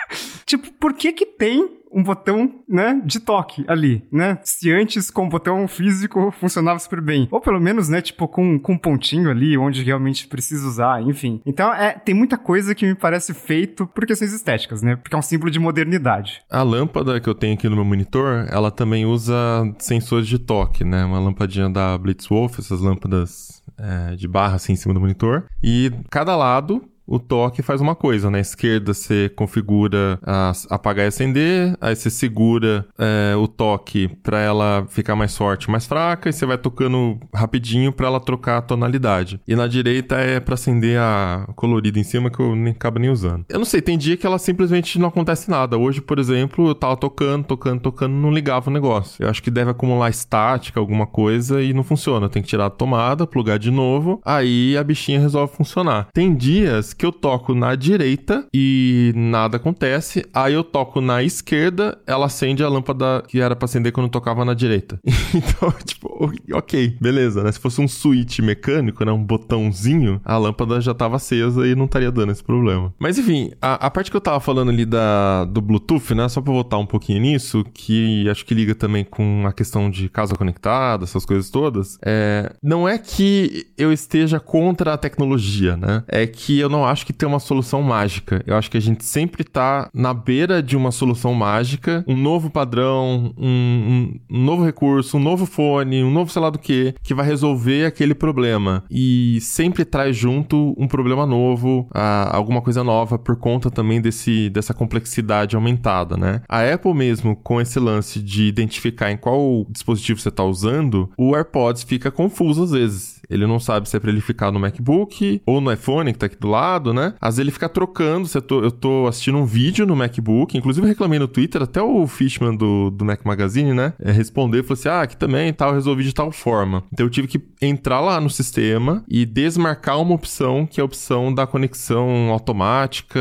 [laughs] tipo, por que que tem um botão, né, de toque ali, né? Se antes com o botão físico funcionava super bem. Ou pelo menos, né, tipo, com, com um pontinho ali onde realmente precisa usar, enfim. Então, é, tem muita coisa que me parece feito por questões estéticas, né? Porque é um símbolo de modernidade. A lâmpada que eu tenho aqui no meu monitor, ela também usa sensores de toque, né? Uma lampadinha da Blitzwolf, essas lâmpadas é, de barra assim em cima do monitor. E cada lado o toque faz uma coisa. Na esquerda você configura a, apagar e acender, aí você segura é, o toque para ela ficar mais forte, mais fraca, e você vai tocando rapidinho para ela trocar a tonalidade. E na direita é para acender a colorida em cima que eu nem acabo nem usando. Eu não sei, tem dia que ela simplesmente não acontece nada. Hoje, por exemplo, eu tava tocando, tocando, tocando, não ligava o negócio. Eu acho que deve acumular estática, alguma coisa, e não funciona. Tenho que tirar a tomada, plugar de novo, aí a bichinha resolve funcionar. Tem dias que eu toco na direita e nada acontece. Aí eu toco na esquerda, ela acende a lâmpada que era pra acender quando eu tocava na direita. [laughs] então, tipo, ok, beleza, né? Se fosse um switch mecânico, né? Um botãozinho, a lâmpada já tava acesa e não estaria dando esse problema. Mas enfim, a, a parte que eu tava falando ali da, do Bluetooth, né? Só pra voltar um pouquinho nisso, que acho que liga também com a questão de casa conectada, essas coisas todas. É, não é que eu esteja contra a tecnologia, né? É que eu não acho que tem uma solução mágica. Eu acho que a gente sempre tá na beira de uma solução mágica, um novo padrão, um, um, um novo recurso, um novo fone, um novo sei lá do que, que vai resolver aquele problema. E sempre traz junto um problema novo, a, alguma coisa nova, por conta também desse, dessa complexidade aumentada, né? A Apple mesmo, com esse lance de identificar em qual dispositivo você está usando, o AirPods fica confuso às vezes. Ele não sabe se é pra ele ficar no MacBook ou no iPhone que tá aqui do lado, né? Às vezes ele fica trocando. Se eu, tô, eu tô assistindo um vídeo no MacBook, inclusive reclamei no Twitter, até o Fishman do, do Mac Magazine, né? É, respondeu e falou assim: ah, aqui também tal, eu resolvi de tal forma. Então eu tive que entrar lá no sistema e desmarcar uma opção que é a opção da conexão automática,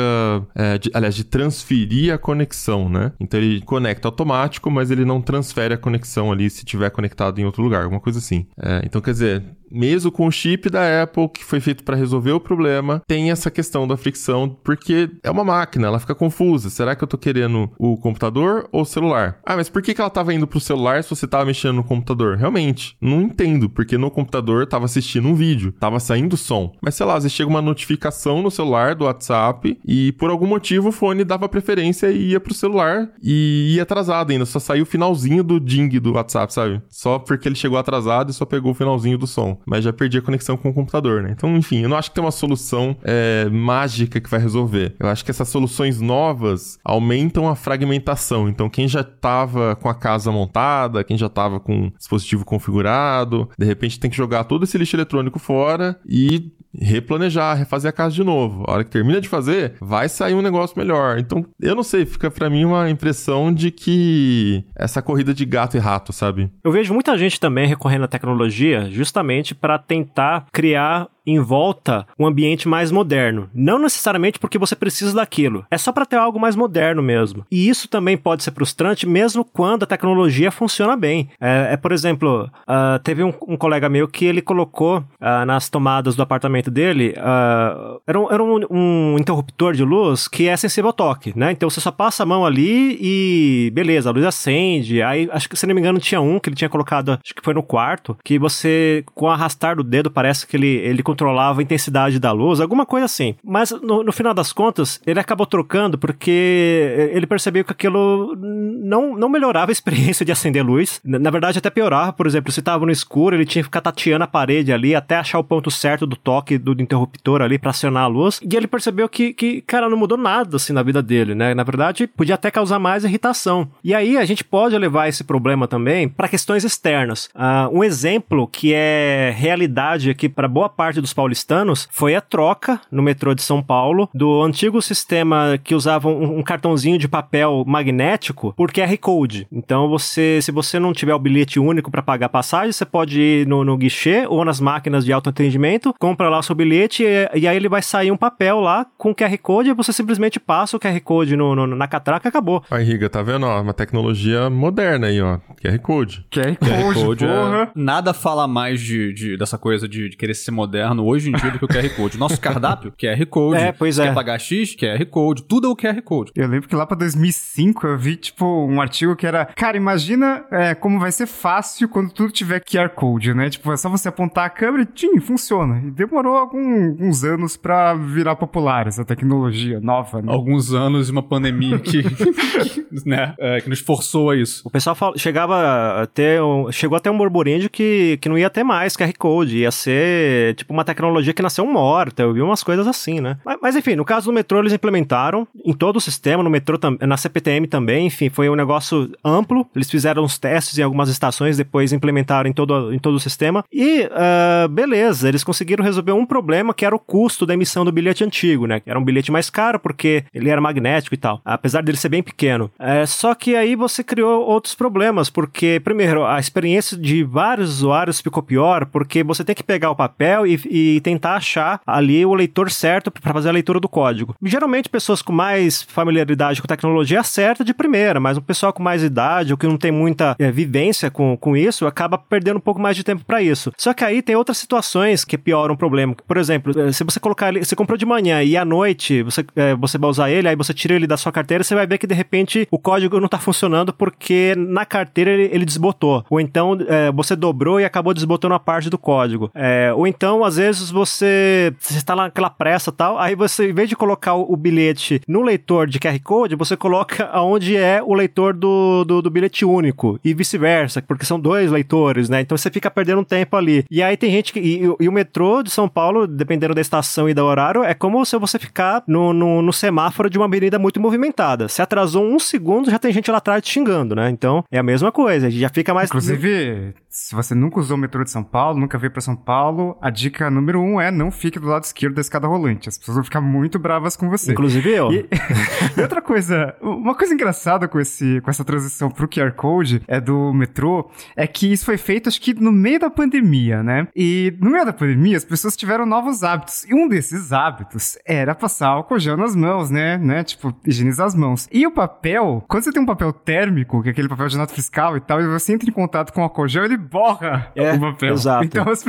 é, de, aliás, de transferir a conexão, né? Então ele conecta automático, mas ele não transfere a conexão ali se tiver conectado em outro lugar, alguma coisa assim. É, então quer dizer, mesmo com o chip da Apple, que foi feito para resolver o problema, tem essa questão da fricção, porque é uma máquina, ela fica confusa. Será que eu tô querendo o computador ou o celular? Ah, mas por que, que ela tava indo pro celular se você tava mexendo no computador? Realmente, não entendo, porque no computador tava assistindo um vídeo, tava saindo som. Mas sei lá, às vezes chega uma notificação no celular do WhatsApp e por algum motivo o fone dava preferência e ia pro celular e ia atrasado ainda, só saiu o finalzinho do ding do WhatsApp, sabe? Só porque ele chegou atrasado e só pegou o finalzinho do som. Mas já perdi a conexão com o computador, né? Então, enfim, eu não acho que tem uma solução é, mágica que vai resolver. Eu acho que essas soluções novas aumentam a fragmentação. Então, quem já tava com a casa montada, quem já tava com dispositivo configurado, de repente tem que jogar todo esse lixo eletrônico fora e replanejar, refazer a casa de novo. A hora que termina de fazer, vai sair um negócio melhor. Então, eu não sei, fica para mim uma impressão de que essa corrida de gato e rato, sabe? Eu vejo muita gente também recorrendo à tecnologia justamente para tentar criar em volta um ambiente mais moderno. Não necessariamente porque você precisa daquilo, é só para ter algo mais moderno mesmo. E isso também pode ser frustrante mesmo quando a tecnologia funciona bem. É, é por exemplo, uh, teve um, um, colega meu que ele colocou uh, nas tomadas do apartamento dele, uh, era, um, era um, um, interruptor de luz que é sensível ao toque, né? Então você só passa a mão ali e beleza, a luz acende. Aí acho que se não me engano tinha um que ele tinha colocado, acho que foi no quarto, que você com arrastar do dedo parece que ele, ele controlava a intensidade da luz, alguma coisa assim. Mas no, no, final das contas, ele acabou trocando porque ele percebeu que aquilo não, não melhorava a experiência de acender luz. Na verdade, até piorava. Por exemplo, se estava no escuro, ele tinha que ficar tateando a parede ali até achar o ponto certo do toque do interruptor ali para acionar a luz. E ele percebeu que, que, cara, não mudou nada assim na vida dele, né? Na verdade, podia até causar mais irritação. E aí a gente pode levar esse problema também para questões externas. Uh, um exemplo que é realidade aqui para boa parte dos paulistanos foi a troca no metrô de São Paulo do antigo sistema que usava um, um cartãozinho de papel magnético por QR Code. Então você, se você não tiver o bilhete único para pagar passagem, você pode ir no, no guichê ou nas máquinas de autoatendimento, compra lá o seu bilhete e, e, aí ele vai sair um papel lá com QR Code e você simplesmente passa o QR Code no, no na catraca e acabou. Aí, Riga, tá vendo? Ó, uma tecnologia moderna aí, ó. QR Code. QR Code, QR Code é... Nada fala mais de, de dessa coisa de, de, querer ser moderno hoje em dia do que o QR Code. Nosso cardápio, QR Code. É, pois é. Quer pagar X, QR Code. Tudo é o QR Code. Eu lembro que lá pra 2005 eu vi, tipo, um artigo que era... Cara, imagina é, como vai ser fácil quando tudo tiver QR Code, né? Tipo, é só você apontar a câmera e, tchim, funciona. E demorou alguns anos para virar popular essa tecnologia nova, né? Alguns anos e uma pandemia que, [laughs] né, é, que nos forçou a isso. O pessoal fala, chegava a ter, chegou até um burburinho de que, que não ia ter mais QR Code, ia ser tipo uma tecnologia que nasceu morta, eu vi umas coisas assim, né? Mas, mas enfim, no caso do metrô eles implementaram em todo o sistema, no metrô, na CPTM também, enfim, foi um negócio amplo, eles fizeram os testes em algumas estações, depois implementaram em todo, em todo o sistema, e uh, beleza, eles conseguiram resolver um problema que era o custo da emissão do bilhete antigo, né? Era um bilhete mais caro porque ele era magnético e tal, apesar dele ser bem pequeno. É, só que aí você criou outros problemas, porque, primeiro, a experiência de vários usuários ficou pior, porque você tem que pegar o papel e, e tentar achar ali o leitor certo para fazer a leitura do código. Geralmente, pessoas com mais familiaridade com tecnologia acerta de primeira, mas o pessoal com mais idade ou que não tem muita é, vivência com, com isso acaba perdendo um pouco mais de tempo para isso. Só que aí tem outras situações que pioram o problema. Por exemplo, eh, se você colocar ele, você comprou de manhã e à noite você, é, você vai usar ele, aí você tira ele da sua carteira, você vai ver que de repente o código não está funcionando porque na carteira ele, ele desbotou. Ou então é, você dobrou e acabou desbotando a parte do código. É, ou então, às vezes, você está naquela pressa tal, aí você, em vez de colocar o, bilhete no leitor de QR Code, você coloca aonde é o leitor do, do, do bilhete único e vice-versa, porque são dois leitores, né? Então você fica perdendo tempo ali. E aí tem gente que. E, e, o metrô de São Paulo, dependendo da estação e do horário, é como se você ficar no, no, no semáforo de uma avenida muito movimentada. Se atrasou um segundo, já tem gente lá atrás te xingando, né? Então é a mesma coisa, já fica mais. Inclusive, se você nunca usou o metrô de São Paulo, nunca veio para São Paulo, a dica número um é não fique do lado esquerdo da escada rolante. As pessoas vão ficar muito bravas com você. Inclusive eu. E, [laughs] e outra coisa, uma coisa engraçada com, esse, com essa transição pro QR Code é do metrô, é que isso foi feito, acho que no meio da pandemia, né? E no meio da pandemia, as pessoas tiveram novos hábitos. E um desses hábitos era passar álcool gel nas mãos, né? né? Tipo, higienizar as mãos. E o papel, quando você tem um papel térmico, que é aquele papel de nota fiscal e tal, e você entra em contato com o álcool gel, ele borra É, o papel. exato. Então as,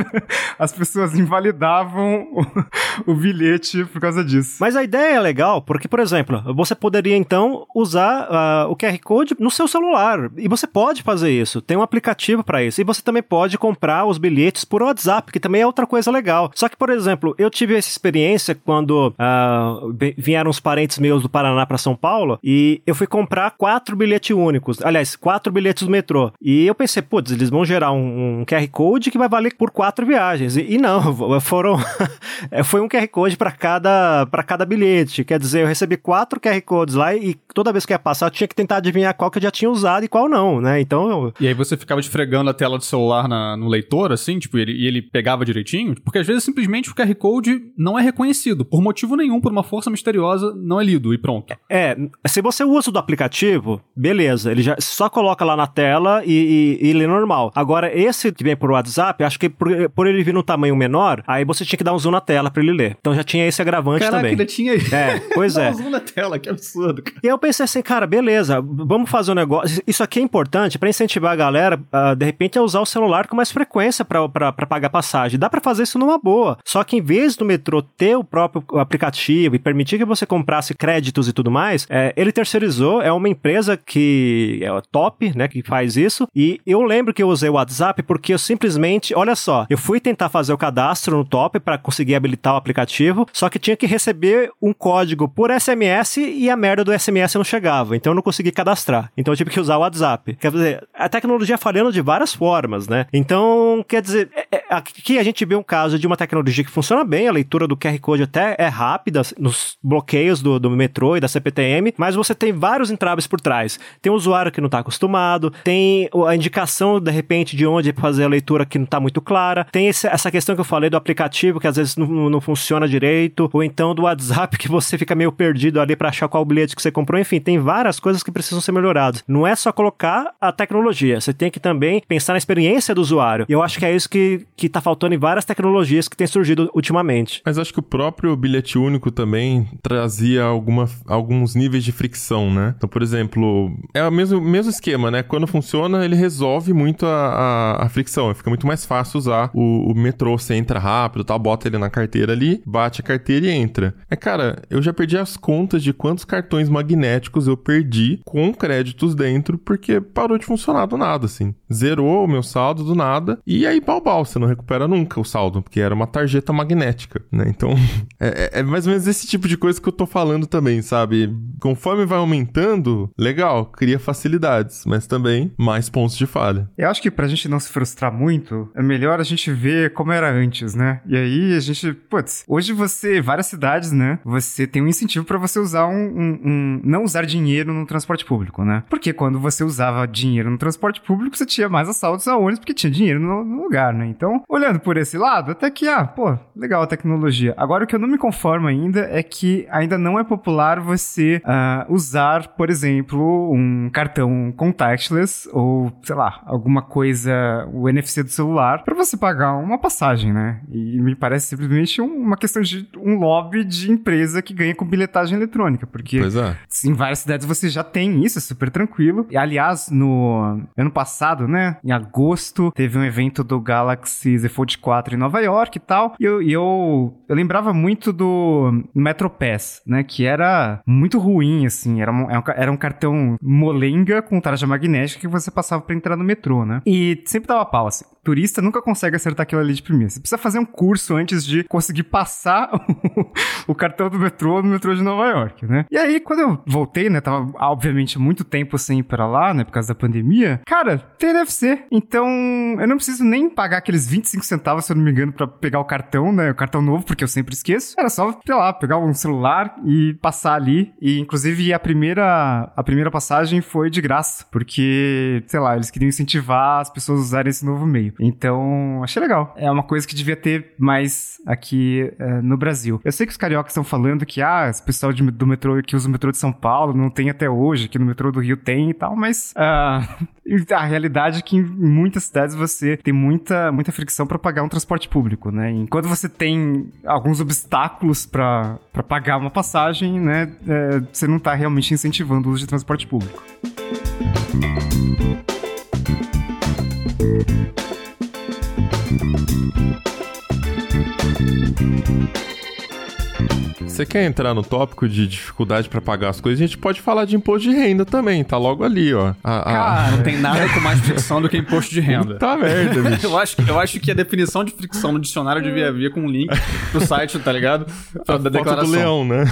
as pessoas invalidavam o, o bilhete por causa disso. Mas a ideia é legal porque, por exemplo, você poderia então usar ah, o QR Code no seu celular. E você pode fazer isso. Tem um aplicativo para isso. E você também pode comprar os bilhetes por WhatsApp, que também é outra coisa legal. Só que, por exemplo, eu tive essa experiência quando vi- vieram os parentes meus do Paraná para São Paulo e eu fui comprar quatro bilhetes únicos. Aliás, quatro bilhetes do metrô. E eu pensei, putz, eles vão gerar um, um QR Code que vai valer por quatro viagens. E, e não, [laughs] foram. [laughs] foi um QR Code para cada, pra cada bilhete. Quer dizer, eu recebi quatro QR Codes lá e toda vez que ia passar, eu tinha que tentar adivinhar qual que eu já tinha usado e qual não, né? Então, eu- E aí você ficava esfregando a tela do celular na- no leitor, assim, tipo, e ele, e ele pegava direitinho? Porque às vezes simplesmente o QR Code não é reconhecido. Por motivo nenhum, por uma força misteriosa, não é lido e pronto. É, se você usa o do aplicativo, beleza, ele já só coloca lá na tela e, e, e lê normal. Agora, esse que vem por WhatsApp, acho que por, por ele vir no tamanho menor, aí você tinha que dar um zoom na tela pra ele ler. Então já tinha esse agravante Caraca, também. ainda tinha É, pois [laughs] é. Um zoom na tela, que absurdo. cara. E aí eu pensei assim, cara, beleza, vamos fazer um negócio. Isso aqui é importante pra incentivar a galera, ah, de repente, a usar o celular com mais frequência pra pagar passagem. Dá pra fazer isso numa boa. Só que em vez do metrô ter o próprio aplicativo e permitir que você comprasse créditos e tudo mais, é, ele terceirizou, é uma empresa que é top, né, que faz isso. E eu lembro que eu usei o WhatsApp porque eu simplesmente, olha só, eu fui tentar fazer o cadastro no top pra conseguir habilitar o aplicativo, só que tinha que receber um código por SMS e a merda do SMS não chegava. Então eu não consegui cadastrar. Então eu tive que usar o WhatsApp. Quer dizer, a tecnologia falhando de várias formas, né? Então, quer dizer, é- é- aqui a gente vê um caso de uma tecnologia que funciona bem, a leitura do QR Code até é rápida nos bloqueios do, do metrô e da CPTM, mas você tem vários entraves por trás. Tem um usuário que não está acostumado, tem o- a indicação, de repente, de onde fazer a leitura que não está muito clara, tem esse- essa questão que eu falei do aplicativo que às vezes não, não funciona direito, ou então do WhatsApp [laughs] que você fica meio perdido ali para achar qual bilhete que você comprou. Enfim, tem várias coisas que precisam ser melhoradas. Não é só colocar a tecnologia, você tem que também pensar na experiência do usuário. E eu acho que é isso que, que tá faltando em várias tecnologias que têm surgido ultimamente. Mas acho que o próprio bilhete único também trazia alguma, alguns níveis de fricção, né? Então, por exemplo, é o mesmo, mesmo esquema, né? Quando funciona, ele resolve muito a, a, a fricção. Fica muito mais fácil usar o, o metrô. Você entra rápido, tal, bota ele na carteira ali, bate a carteira e entra. É, cara, eu já perdi as contas de quantos cartões magnéticos eu perdi com créditos dentro, porque parou de funcionar do nada, assim. Zerou o meu saldo do nada, e aí pau pau, você não recupera nunca o saldo, porque era uma tarjeta magnética, né? Então, [laughs] é, é- é mais ou menos esse tipo de coisa que eu tô falando também, sabe? Conforme vai aumentando, legal, cria facilidades, mas também mais pontos de falha. Eu acho que pra gente não se frustrar muito, é melhor a gente ver como era antes, né? E aí a gente, putz, hoje você, várias cidades, né? Você tem um incentivo pra você usar um, um- um- não usar dinheiro no transporte público, né? Porque quando você usava dinheiro no transporte público, você tinha mais assaltos a ônibus porque tinha dinheiro no, no lugar, né? Então, olhando por esse lado, até que, ah, pô, legal a tecnologia. Agora, o que eu não me conformo ainda é que ainda não é popular você ah, usar, por exemplo, um cartão contactless ou, sei lá, alguma coisa, o NFC do celular, pra você pagar uma passagem, né? E me parece simplesmente um- uma questão de um lobby de empresa que ganha com bilhetagem eletrônica, porque é. em várias cidades você já tem isso, é super tranquilo. E aliás, no ano passado, né, em agosto, teve um evento do Galaxy Z Fold 4 em Nova York e tal. E eu, eu, eu lembrava muito do MetroPass, né, que era muito ruim, assim. Era um, era um era um cartão molenga com tarja magnética que você passava pra entrar no metrô, né? E sempre dava pau, assim. Turista nunca consegue acertar aquilo ali de primeira. Você precisa fazer um curso antes de conseguir passar [laughs] o, o cartão do metrô no metrô de Nova York, né? E aí, quando eu voltei, né, tava obviamente muito tempo sem ir pra lá, né, por causa da pandemia, cara, tem NFC. Então, eu não preciso nem pagar aqueles 25 centavos, se eu não me engano, pra pegar o cartão, né, o cartão novo, porque eu sempre esqueço. Era só, sei lá, pegar um celular e passar ali. E, inclusive, a primeira, a primeira passagem foi de graça, porque, sei lá, eles queriam incentivar as pessoas a usarem esse novo meio. Então, achei legal. É uma coisa que devia ter mais aqui eh, no Brasil. Eu sei que os cariocas estão falando que, ah, esse pessoal de- do metrô que usa o metrô de São Paulo não tem até hoje, que no metrô do Rio tem e tal, mas ah, [laughs] a realidade é que em muitas cidades você tem muita, muita fricção para pagar um transporte público, né? Enquanto você tem alguns obstáculos para pagar uma passagem, né, eh, você não tá realmente incentivando o uso de transporte público. Você quer entrar no tópico de dificuldade pra pagar as coisas? A gente pode falar de imposto de renda também, tá logo ali, ó. A- a- Cara, não tem nada com mais fricção do que imposto de renda. Tá merda, [laughs] bicho. Eu acho, que- eu acho que a definição de fricção no dicionário devia vir com um link pro site, tá ligado? Pra, da Foto do declaração. leão, né?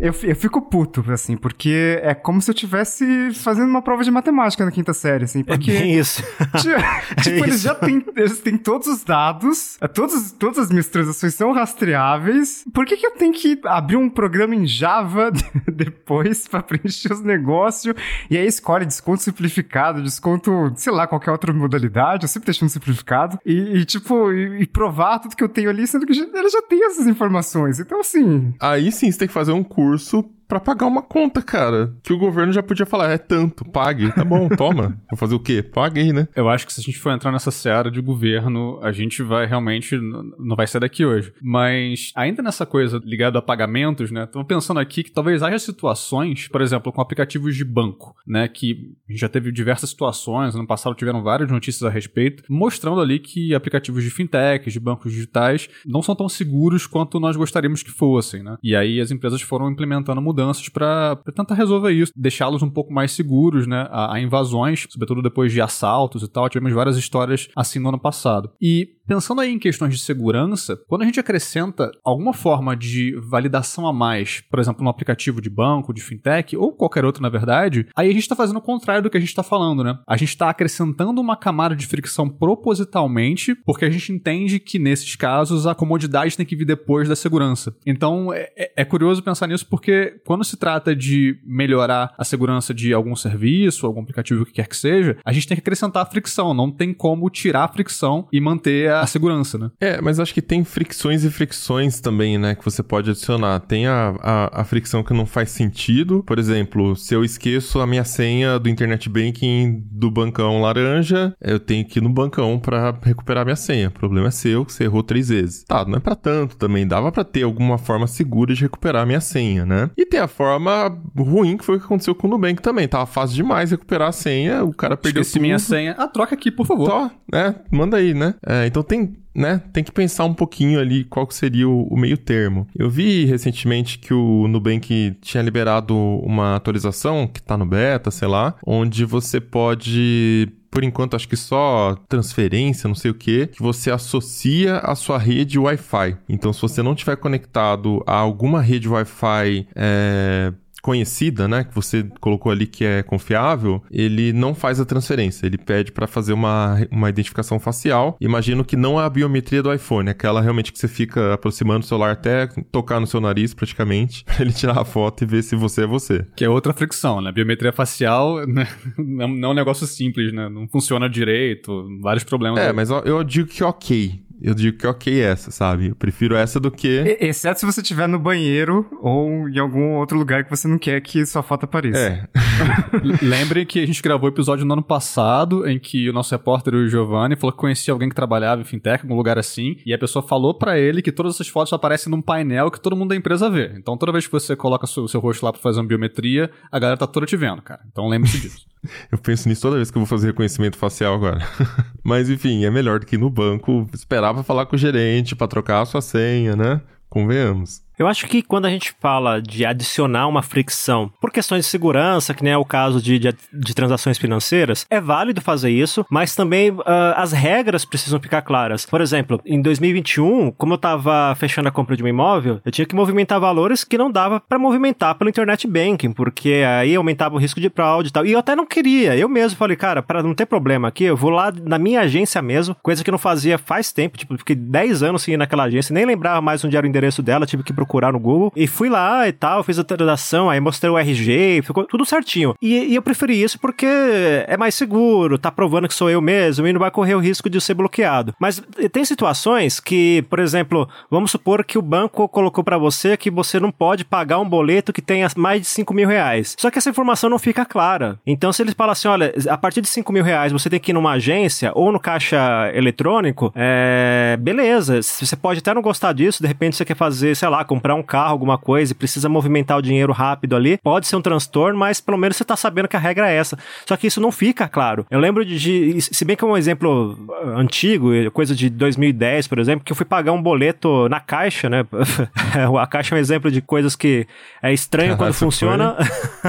Eu, eu fico puto, assim, porque é como se eu estivesse fazendo uma prova de matemática na quinta série, assim, É porque... bem isso. [laughs] Tipo, tipo, [laughs] eles já têm, eles têm todos os dados, é, todos, todas as minhas transações são rastreáveis. Por que, que eu tenho que abrir um programa em Java [laughs] depois pra preencher os negócios? E aí escolhe desconto simplificado, desconto, sei lá, qualquer outra modalidade, eu sempre deixo um simplificado. E, e, tipo, e, e provar tudo que eu tenho ali, sendo que já- ele já tem essas informações. Então, assim, Aí sim você tem que fazer um curso pra pagar uma conta, cara. Que o governo já podia falar, é tanto, pague. Tá bom, [laughs] toma. Vou fazer o quê? Paguei, né? Eu acho que se a gente for entrar nessa seara de governo, a gente vai realmente. Não vai sair daqui hoje. Mas, ainda nessa coisa ligada a pagamentos, né? Tô pensando aqui que talvez haja situações, por exemplo, com aplicativos de banco, né? Que já teve diversas situações, ano passado tiveram várias notícias a respeito, mostrando ali que aplicativos de fintechs, de bancos digitais, não são tão seguros quanto nós gostaríamos que fossem, né? E aí as empresas foram implementando mudanças para tentar resolver isso, deixá-los um pouco mais seguros, né? A, a invasões, sobretudo depois de assaltos e tal. Tivemos várias histórias assim no ano passado. E pensando aí em questões de segurança, quando a gente acrescenta alguma forma de validação a mais, por exemplo, no aplicativo de banco, de fintech ou qualquer outro, na verdade, aí a gente está fazendo o contrário do que a gente está falando, né? A gente está acrescentando uma camada de fricção propositalmente, porque a gente entende que nesses casos a comodidade tem que vir depois da segurança. Então é, é- é curioso pensar nisso porque quando se trata de melhorar a segurança de algum serviço, algum aplicativo, que quer que seja, a gente tem que acrescentar a fricção. Não tem como tirar a fricção e manter a segurança, né? É, mas acho que tem fricções e fricções também, né? Que você pode adicionar. Tem a, a, a fricção que não faz sentido. Por exemplo, se eu esqueço a minha senha do internet banking do bancão laranja, eu tenho que ir no bancão pra recuperar minha senha. O problema é seu, que você errou três vezes. Tá, não é pra tanto também. Dava pra ter alguma forma segura de recuperar minha senha, né? E tem a forma ruim que foi o que aconteceu com o Nubank também. Tava fácil demais recuperar a senha, o cara perdeu Esqueci tudo. minha senha. Ah, troca aqui, por favor. Tó, né? Manda aí, né? É, então tem, né? Tem que pensar um pouquinho ali qual seria o, o meio termo. Eu vi recentemente que o Nubank tinha liberado uma atualização que tá no beta, sei lá, onde você pode por enquanto, acho que só transferência, não sei o que, que você associa a sua rede Wi-Fi. Então, se você não tiver conectado a alguma rede Wi-Fi é, conhecida, né, que você colocou ali que é confiável, ele não faz a transferência. Ele pede para fazer uma, uma identificação facial. Imagino que não é a biometria do iPhone, é aquela realmente que você fica aproximando o celular até tocar no seu nariz praticamente, [laughs] pra ele tirar a foto e ver se você é você. Que é outra fricção, né? Biometria facial né? não é um negócio simples, né? Não funciona direito, vários problemas. É, aí. mas ó, eu digo que ok. Eu digo que ok essa, sabe? Eu prefiro essa do que. exceto se você estiver no banheiro ou em algum outro lugar que você não quer que sua foto apareça. É. [laughs] Lembrem que a gente gravou o episódio no ano passado, em que o nosso repórter, o Giovanni, falou que conhecia alguém que trabalhava em fintech, em algum lugar assim, e a pessoa falou pra ele que todas essas fotos aparecem num painel que todo mundo da empresa vê. Então toda vez que você coloca o seu, seu rosto lá pra fazer uma biometria, a galera tá toda te vendo, cara. Então lembre-se disso. [laughs] Eu penso nisso toda vez que eu vou fazer reconhecimento facial agora. [laughs] Mas enfim, é melhor do que ir no banco esperar pra falar com o gerente pra trocar a sua senha, né? Convenhamos. Eu acho que quando a gente fala de adicionar uma fricção por questões de segurança, que nem é o caso de, de, de transações financeiras, é válido fazer isso, mas também ah, as regras precisam ficar claras. Por exemplo, em 2021, como eu estava fechando a compra de um imóvel, eu tinha que movimentar valores que não dava para movimentar pelo internet banking, porque aí aumentava o risco de fraude e tal. E eu até não queria. Eu mesmo falei, cara, para não ter problema aqui, eu vou lá na minha agência mesmo, coisa que eu não fazia faz tempo, tipo, fiquei 10 anos sem ir naquela agência, nem lembrava mais onde era o endereço dela, tive que procurar no Google. E fui lá e tal, fiz a transação, aí mostrei o RG, ficou tudo certinho. E, e eu preferi isso porque é mais seguro, tá provando que sou eu mesmo e não vai correr o risco de ser bloqueado. Mas tem situações que, por exemplo, vamos supor que o banco colocou para você que você não pode pagar um boleto que tenha mais de 5 mil reais. Só que essa informação não fica clara. Então, se eles falam assim, olha, a partir de 5 mil reais você tem que ir numa agência ou no caixa eletrônico, é... beleza. Você pode até não gostar disso, de repente você quer fazer, sei lá, como comprar um carro, alguma coisa, e precisa movimentar o dinheiro rápido ali, pode ser um transtorno, mas pelo menos você tá sabendo que a regra é essa. Só que isso não fica claro. Eu lembro de, de se bem que é um exemplo antigo, coisa de 2010, por exemplo, que eu fui pagar um boleto na caixa, né? [laughs] a caixa é um exemplo de coisas que é estranho [laughs] quando funciona.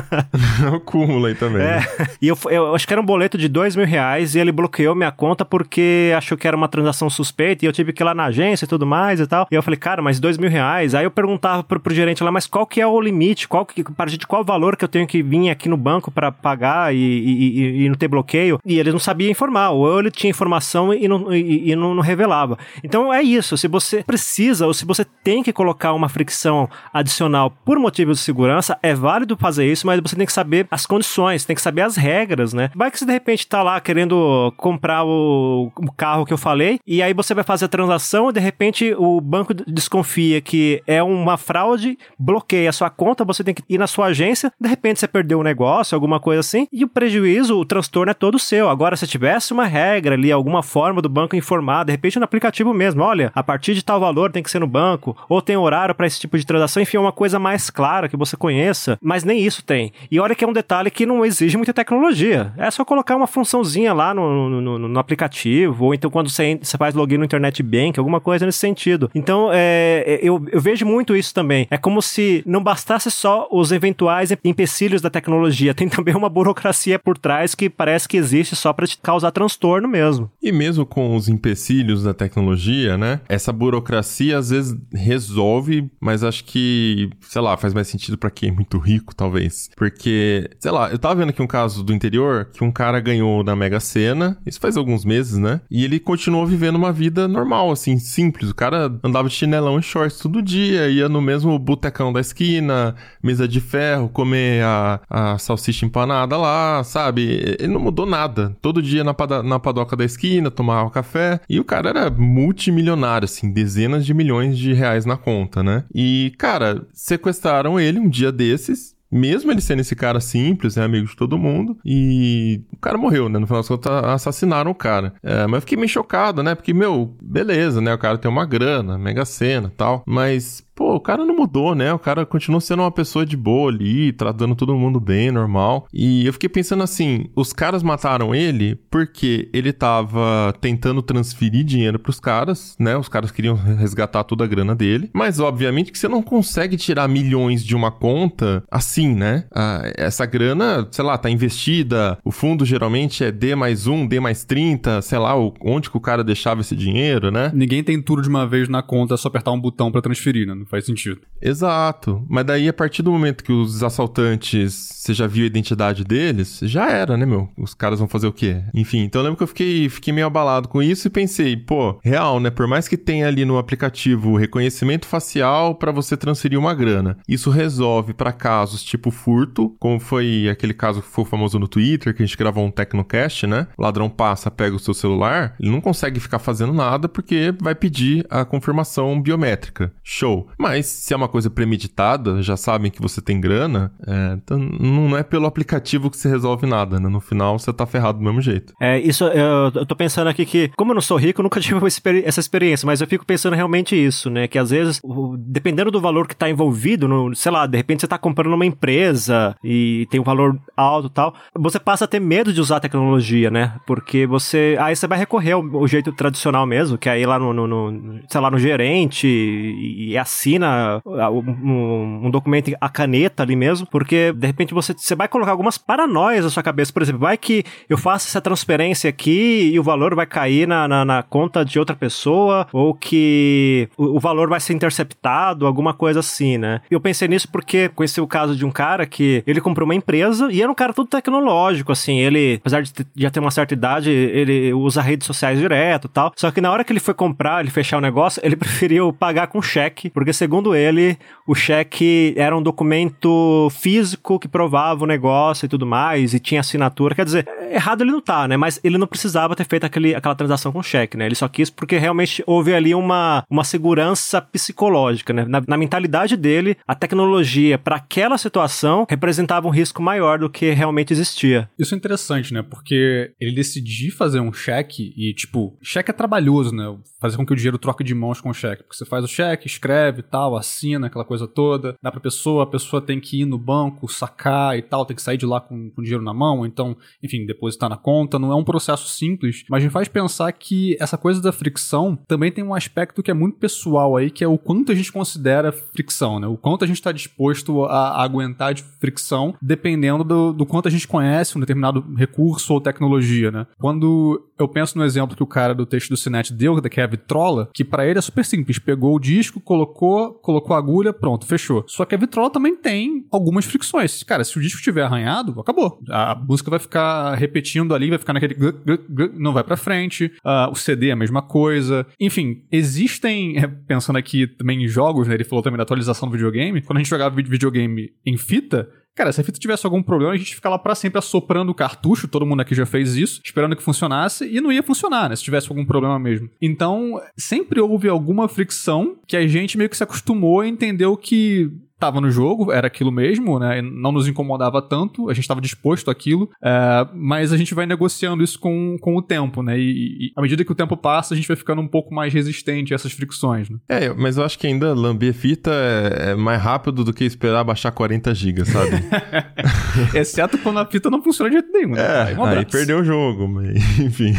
[laughs] o cúmulo aí também. É, né? e eu, eu acho que era um boleto de dois mil reais e ele bloqueou minha conta porque achou que era uma transação suspeita e eu tive que ir lá na agência e tudo mais e tal. E eu falei, cara, mas dois mil reais? Aí eu perguntava pro, pro gerente lá, mas qual que é o limite? Qual que, a partir de qual valor que eu tenho que vir aqui no banco para pagar e, e, e, e, não ter bloqueio? E ele não sabia informar, ou ele tinha informação e não, e, não, não revelava. Então é isso, se você precisa ou se você tem que colocar uma fricção adicional por motivos de segurança, é válido fazer isso, mas você tem que saber as condições, tem que saber as regras, né? Vai que você de repente tá lá querendo comprar o, o carro que eu falei, e aí você vai fazer a transação e de repente o banco desconfia que é uma fraude, bloqueia a sua conta, você tem que ir na sua agência, de repente você perdeu o negócio, alguma coisa assim, e o prejuízo, o transtorno é todo seu. Agora, se tivesse uma regra ali, alguma forma do banco informar, de repente no aplicativo mesmo, olha, a partir de tal valor tem que ser no banco, ou tem horário para esse tipo de transação, enfim, é uma coisa mais clara que você conheça, mas nem isso tem. E olha que é um detalhe que não exige muita tecnologia. É só colocar uma funçãozinha lá no, no, no, no aplicativo, ou então quando você, você faz login no Internet Bank, alguma coisa nesse sentido. Então, é, eu, eu vejo muito isso também. É como se não bastasse só os eventuais empecilhos da tecnologia, [laughs] tem também uma burocracia por trás que parece que existe só para te causar transtorno mesmo. E mesmo com os empecilhos da tecnologia, né? Essa burocracia às vezes resolve, mas acho que, sei lá, faz mais sentido para quem é muito rico, talvez. Porque, sei lá, eu tava vendo aqui um caso do interior que um cara ganhou na Mega Sena, isso faz alguns meses, né? E ele continuou vivendo uma vida normal, assim, simples. O cara andava de chinelão e shorts todo dia, ia no mesmo botecão da esquina, mesa de ferro, comer a, a salsicha empanada lá, sabe? Ele não mudou nada. Todo dia na, pada na padoca da esquina, tomava café. E o cara era multimilionário, assim, dezenas de milhões de reais na conta, né? E, cara, sequestraram ele um dia desses mesmo ele sendo esse cara simples, né, amigo de todo mundo, e o cara morreu, né? No final das contas, assassinaram o cara. É, mas eu fiquei meio chocado, né? Porque, meu, beleza, né? O cara tem uma grana, mega cena tal, mas pô, o cara não mudou, né? O cara continuou sendo uma pessoa de boa ali, tratando todo mundo bem, normal. E eu fiquei pensando assim: os caras mataram ele porque ele tava tentando transferir dinheiro pros caras, né? Os caras queriam resgatar toda a grana dele. Mas, obviamente, que você não consegue tirar milhões de uma conta assim, né? Ah, essa grana, sei lá, tá investida. O fundo geralmente é D mais 1, D mais 30, sei lá, onde que o cara deixava esse dinheiro, né? Ninguém tem tudo de uma vez na conta, é só apertar um botão para transferir, né? faz sentido. Exato. Mas daí, a partir do momento que os assaltantes, você já viu a identidade deles, já era, né, meu? Os caras vão fazer o quê? Enfim, então eu lembro que eu fiquei, fiquei meio abalado com isso e pensei, pô, real, né? Por mais que tenha ali no aplicativo reconhecimento facial para você transferir uma grana, isso resolve para casos tipo furto, como foi aquele caso que foi famoso no Twitter, que a gente gravou um Tecnocast, né? O ladrão passa, pega o seu celular, ele não consegue ficar fazendo nada porque vai pedir a confirmação biométrica. Show. Mas se é uma coisa premeditada, já sabem que você tem grana, é, então não é pelo aplicativo que você resolve nada, né? No final você tá ferrado do mesmo jeito. É, isso eu, eu tô pensando aqui que, como eu não sou rico, eu nunca [laughs] tive essa experiência, mas eu fico pensando realmente isso, né? Que às vezes, dependendo do valor que tá envolvido, no, sei lá, de repente você tá comprando uma empresa e tem um valor alto tal, você passa a ter medo de usar a tecnologia, né? Porque você. Aí você vai recorrer ao, ao jeito tradicional mesmo, que é ir lá no, no, no sei lá, no gerente e, e assina um, um, documento a caneta ali mesmo, porque de repente você, você vai colocar algumas paranoias na sua cabeça. Por exemplo, vai que eu faço essa transferência aqui e o valor vai cair na, na, na conta de outra pessoa, ou que o, o, valor vai ser interceptado, alguma coisa assim, né? Eu pensei nisso porque conheci o caso de um cara que ele comprou uma empresa e era um cara todo tecnológico, assim. Ele, apesar de já ter uma certa idade, ele usa redes sociais direto e tal. Só que na hora que ele foi comprar, ele fechar o negócio, ele [laughs] preferiu pagar com cheque, porque segundo ele, o cheque era um documento físico que provava o negócio e tudo mais, e tinha assinatura. Quer dizer, errado ele não tá, né? Mas ele não precisava ter feito aquele, aquela transação com cheque, né? Ele só quis porque realmente houve ali uma, uma segurança psicológica, né? Na, na mentalidade dele, a tecnologia para aquela situação representava um risco maior do que realmente existia. Isso é interessante, né? Porque ele decidiu fazer um cheque e, tipo, cheque é trabalhoso, né? Fazer com que o dinheiro troque de mãos com o cheque. Porque você faz o cheque, escreve, e tal, assina, aquela coisa toda, dá pra pessoa, a pessoa tem que ir no banco, sacar e tal, tem que sair de lá com, com dinheiro na mão, então, enfim, depositar na conta, não é um processo simples, mas me faz pensar que essa coisa da fricção também tem um aspecto que é muito pessoal aí, que é o quanto a gente considera fricção, né? O quanto a gente está disposto a, a, aguentar de fricção, dependendo do, do quanto a gente conhece um determinado recurso ou tecnologia, né? Quando eu penso no exemplo que o cara do texto do Cinet deu, que é a vitrola, que para ele é super simples. Pegou o disco, colocou, colocou a agulha, pronto, fechou. Só que a vitrola também tem algumas fricções. Cara, se o disco estiver arranhado, acabou. A música vai ficar repetindo ali, vai ficar naquele. Não vai para frente. Uh, o CD é a mesma coisa. Enfim, existem. É, pensando aqui também em jogos, né? Ele falou também da atualização do videogame. Quando a gente jogava videogame em fita, Cara, se a fita tivesse algum problema, a gente fica lá pra sempre assoprando o cartucho, todo mundo aqui já fez isso, esperando que funcionasse, e não ia funcionar, né? Se tivesse algum problema mesmo. Então, sempre houve alguma fricção que a gente meio que se acostumou e entendeu que estava no jogo, era aquilo mesmo, né? Não nos incomodava tanto, a gente estava disposto àquilo, é, mas a gente vai negociando isso com, com o tempo, né? E, e, à medida que o tempo passa, a gente vai ficando um pouco mais resistente a essas fricções, né? É, mas eu acho que ainda lamber fita é, é mais rápido do que esperar baixar 40 GB, sabe? [laughs] Exceto quando a fita não funciona de jeito nenhum, né? É, aí, aí perdeu o jogo, mas, [laughs] enfim.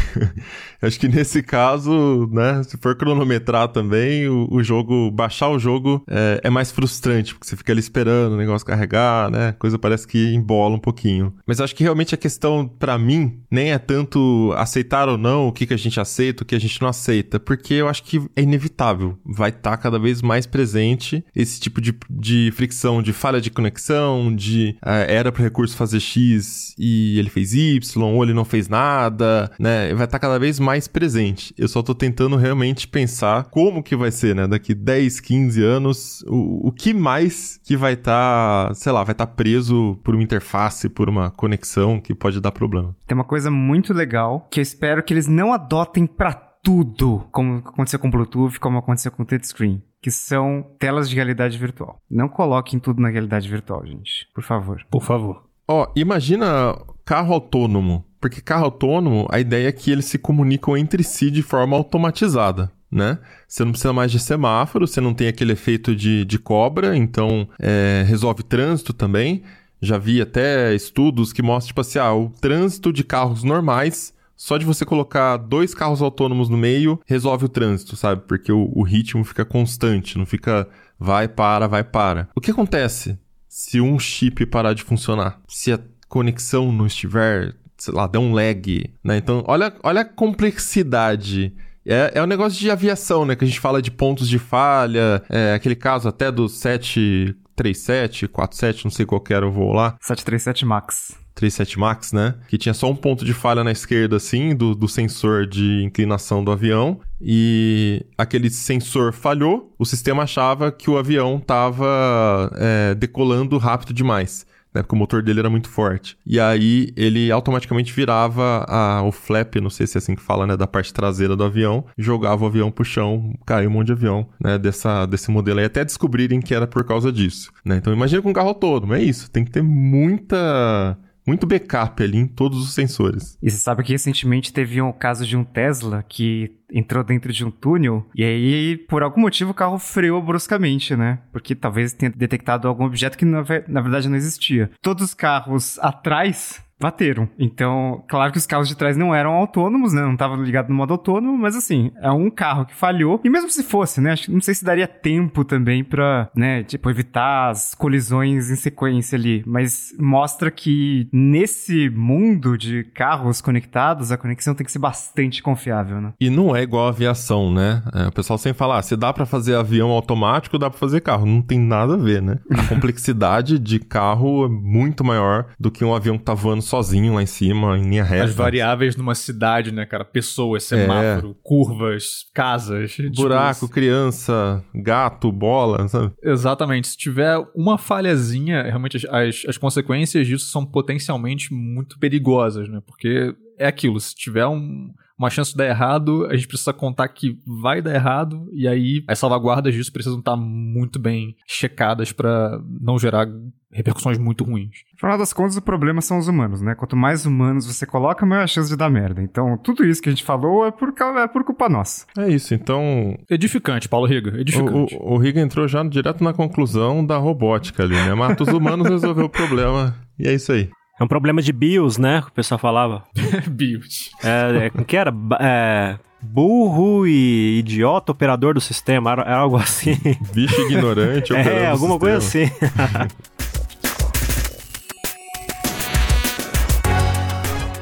acho que nesse caso, né, se for cronometrar também, o, o jogo, baixar o jogo é, é mais frustrante, porque você fica ali esperando o negócio carregar, né? Coisa parece que embola um pouquinho. Mas acho que realmente a questão, para mim, nem é tanto aceitar ou não o que, que a gente aceita, o que a gente não aceita, porque eu acho que é inevitável. Vai estar tá cada vez mais presente esse tipo de, de fricção, de falha de conexão, de uh, era para o recurso fazer X e ele fez Y, ou ele não fez nada, né? Vai estar tá cada vez mais presente. Eu só tô tentando realmente pensar como que vai ser, né? Daqui 10, 15 anos, o, o que mais que vai estar, tá, sei lá, vai estar tá preso por uma interface, por uma conexão que pode dar problema. Tem uma coisa muito legal que eu espero que eles não adotem para tudo, como aconteceu com o Bluetooth, como aconteceu com o touchscreen, que são telas de realidade virtual. Não coloquem tudo na realidade virtual, gente, por favor. Por favor. Ó, oh, imagina carro autônomo, porque carro autônomo, a ideia é que eles se comunicam entre si de forma automatizada né? Você não precisa mais de semáforo, você não tem aquele efeito de, de cobra, então é, resolve trânsito também. Já vi até estudos que mostram, tipo assim, ah, o trânsito de carros normais, só de você colocar dois carros autônomos no meio, resolve o trânsito, sabe? Porque o, o ritmo fica constante, não fica vai, para, vai, para. O que acontece se um chip parar de funcionar? Se a conexão não estiver, sei lá, der um lag, né? Então, olha, olha a complexidade é, é um negócio de aviação, né? Que a gente fala de pontos de falha, é, aquele caso até do 737, 47, não sei qual era o voo lá. 737 MAX. 37 MAX, né? Que tinha só um ponto de falha na esquerda, assim, do, do sensor de inclinação do avião. E aquele sensor falhou, o sistema achava que o avião estava é, decolando rápido demais né? Porque o motor dele era muito forte. E aí ele automaticamente virava a, o flap, não sei se é assim que fala, né? Da parte traseira do avião, jogava o avião pro chão, caiu um monte de avião, né? Dessa, desse modelo aí, até descobrirem que era por causa disso, né? Então imagina com um carro todo, é isso. Tem que ter muita muito backup ali em todos os sensores. E você sabe que recentemente teve um caso de um Tesla que entrou dentro de um túnel e aí, por algum motivo, o carro freou bruscamente, né? Porque talvez tenha detectado algum objeto que na, na verdade não existia. Todos os carros atrás bateram. Então, claro que os carros de trás não eram autônomos, né? Não estavam ligados no modo autônomo, mas assim, é um carro que falhou. E mesmo se fosse, né? Não sei se daria tempo também pra, né, tipo, evitar as colisões em sequência ali. Mas mostra que nesse mundo de carros conectados, a conexão tem que ser bastante confiável, né? E não é igual a aviação, né? É, o pessoal sempre fala, ah, se dá para fazer avião automático, dá para fazer carro. Não tem nada a ver, né? A [laughs] complexidade de carro é muito maior do que um avião que tá voando sozinho lá em cima, em linha reta. As variáveis numa cidade, né, cara? Pessoas, semáforo, é. curvas, casas. Tipo Buraco, tipo criança, gato, bola, sabe? Exatamente. Se tiver uma falhazinha, realmente as, as consequências disso são potencialmente muito perigosas, né? Porque é aquilo, se tiver um, uma chance de dar errado, a gente precisa contar que vai dar errado, e aí as salvaguardas disso precisam estar muito bem checadas para não gerar repercussões muito ruins. No final das contas, o problema são os humanos, né? Quanto mais humanos você coloca, maior a chance de dar merda. Então, tudo isso que a gente falou é por, é por culpa nossa. É isso, então. Edificante, Paulo Riga, edificante. O, o, o Riga entrou já direto na conclusão da robótica ali, né? Mata os humanos, [laughs] resolveu o problema. E é isso aí. É um problema de BIOS, né? Que o pessoal falava. [laughs] BIOS. É, é, que era? É, burro e idiota operador do sistema, era, era algo assim. Bicho ignorante [laughs] operando É, alguma coisa assim. [laughs]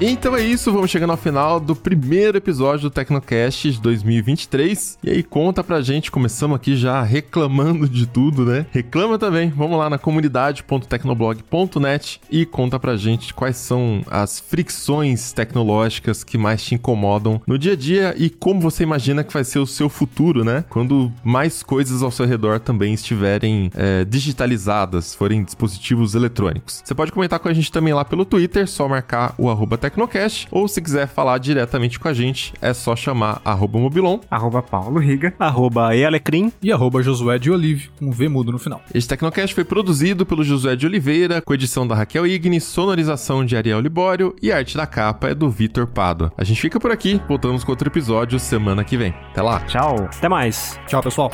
Então é isso, vamos chegando ao final do primeiro episódio do Tecnocast de 2023. E aí conta pra gente, começamos aqui já reclamando de tudo, né? Reclama também, vamos lá na comunidade.tecnoblog.net e conta pra gente quais são as fricções tecnológicas que mais te incomodam no dia a dia e como você imagina que vai ser o seu futuro, né? Quando mais coisas ao seu redor também estiverem é, digitalizadas, forem dispositivos eletrônicos. Você pode comentar com a gente também lá pelo Twitter, só marcar o arroba Tecnocast, ou se quiser falar diretamente com a gente, é só chamar arroba Mobilon. Arroba Paulo Riga. Arroba Ealecrim. E arroba Josué de Olive, com V mudo no final. Este Tecnocast foi produzido pelo Josué de Oliveira, com edição da Raquel Igni, sonorização de Ariel Libório e a arte da capa é do Vitor Pado. A gente fica por aqui, voltamos com outro episódio semana que vem. Até lá. Tchau. Até mais. Tchau, pessoal.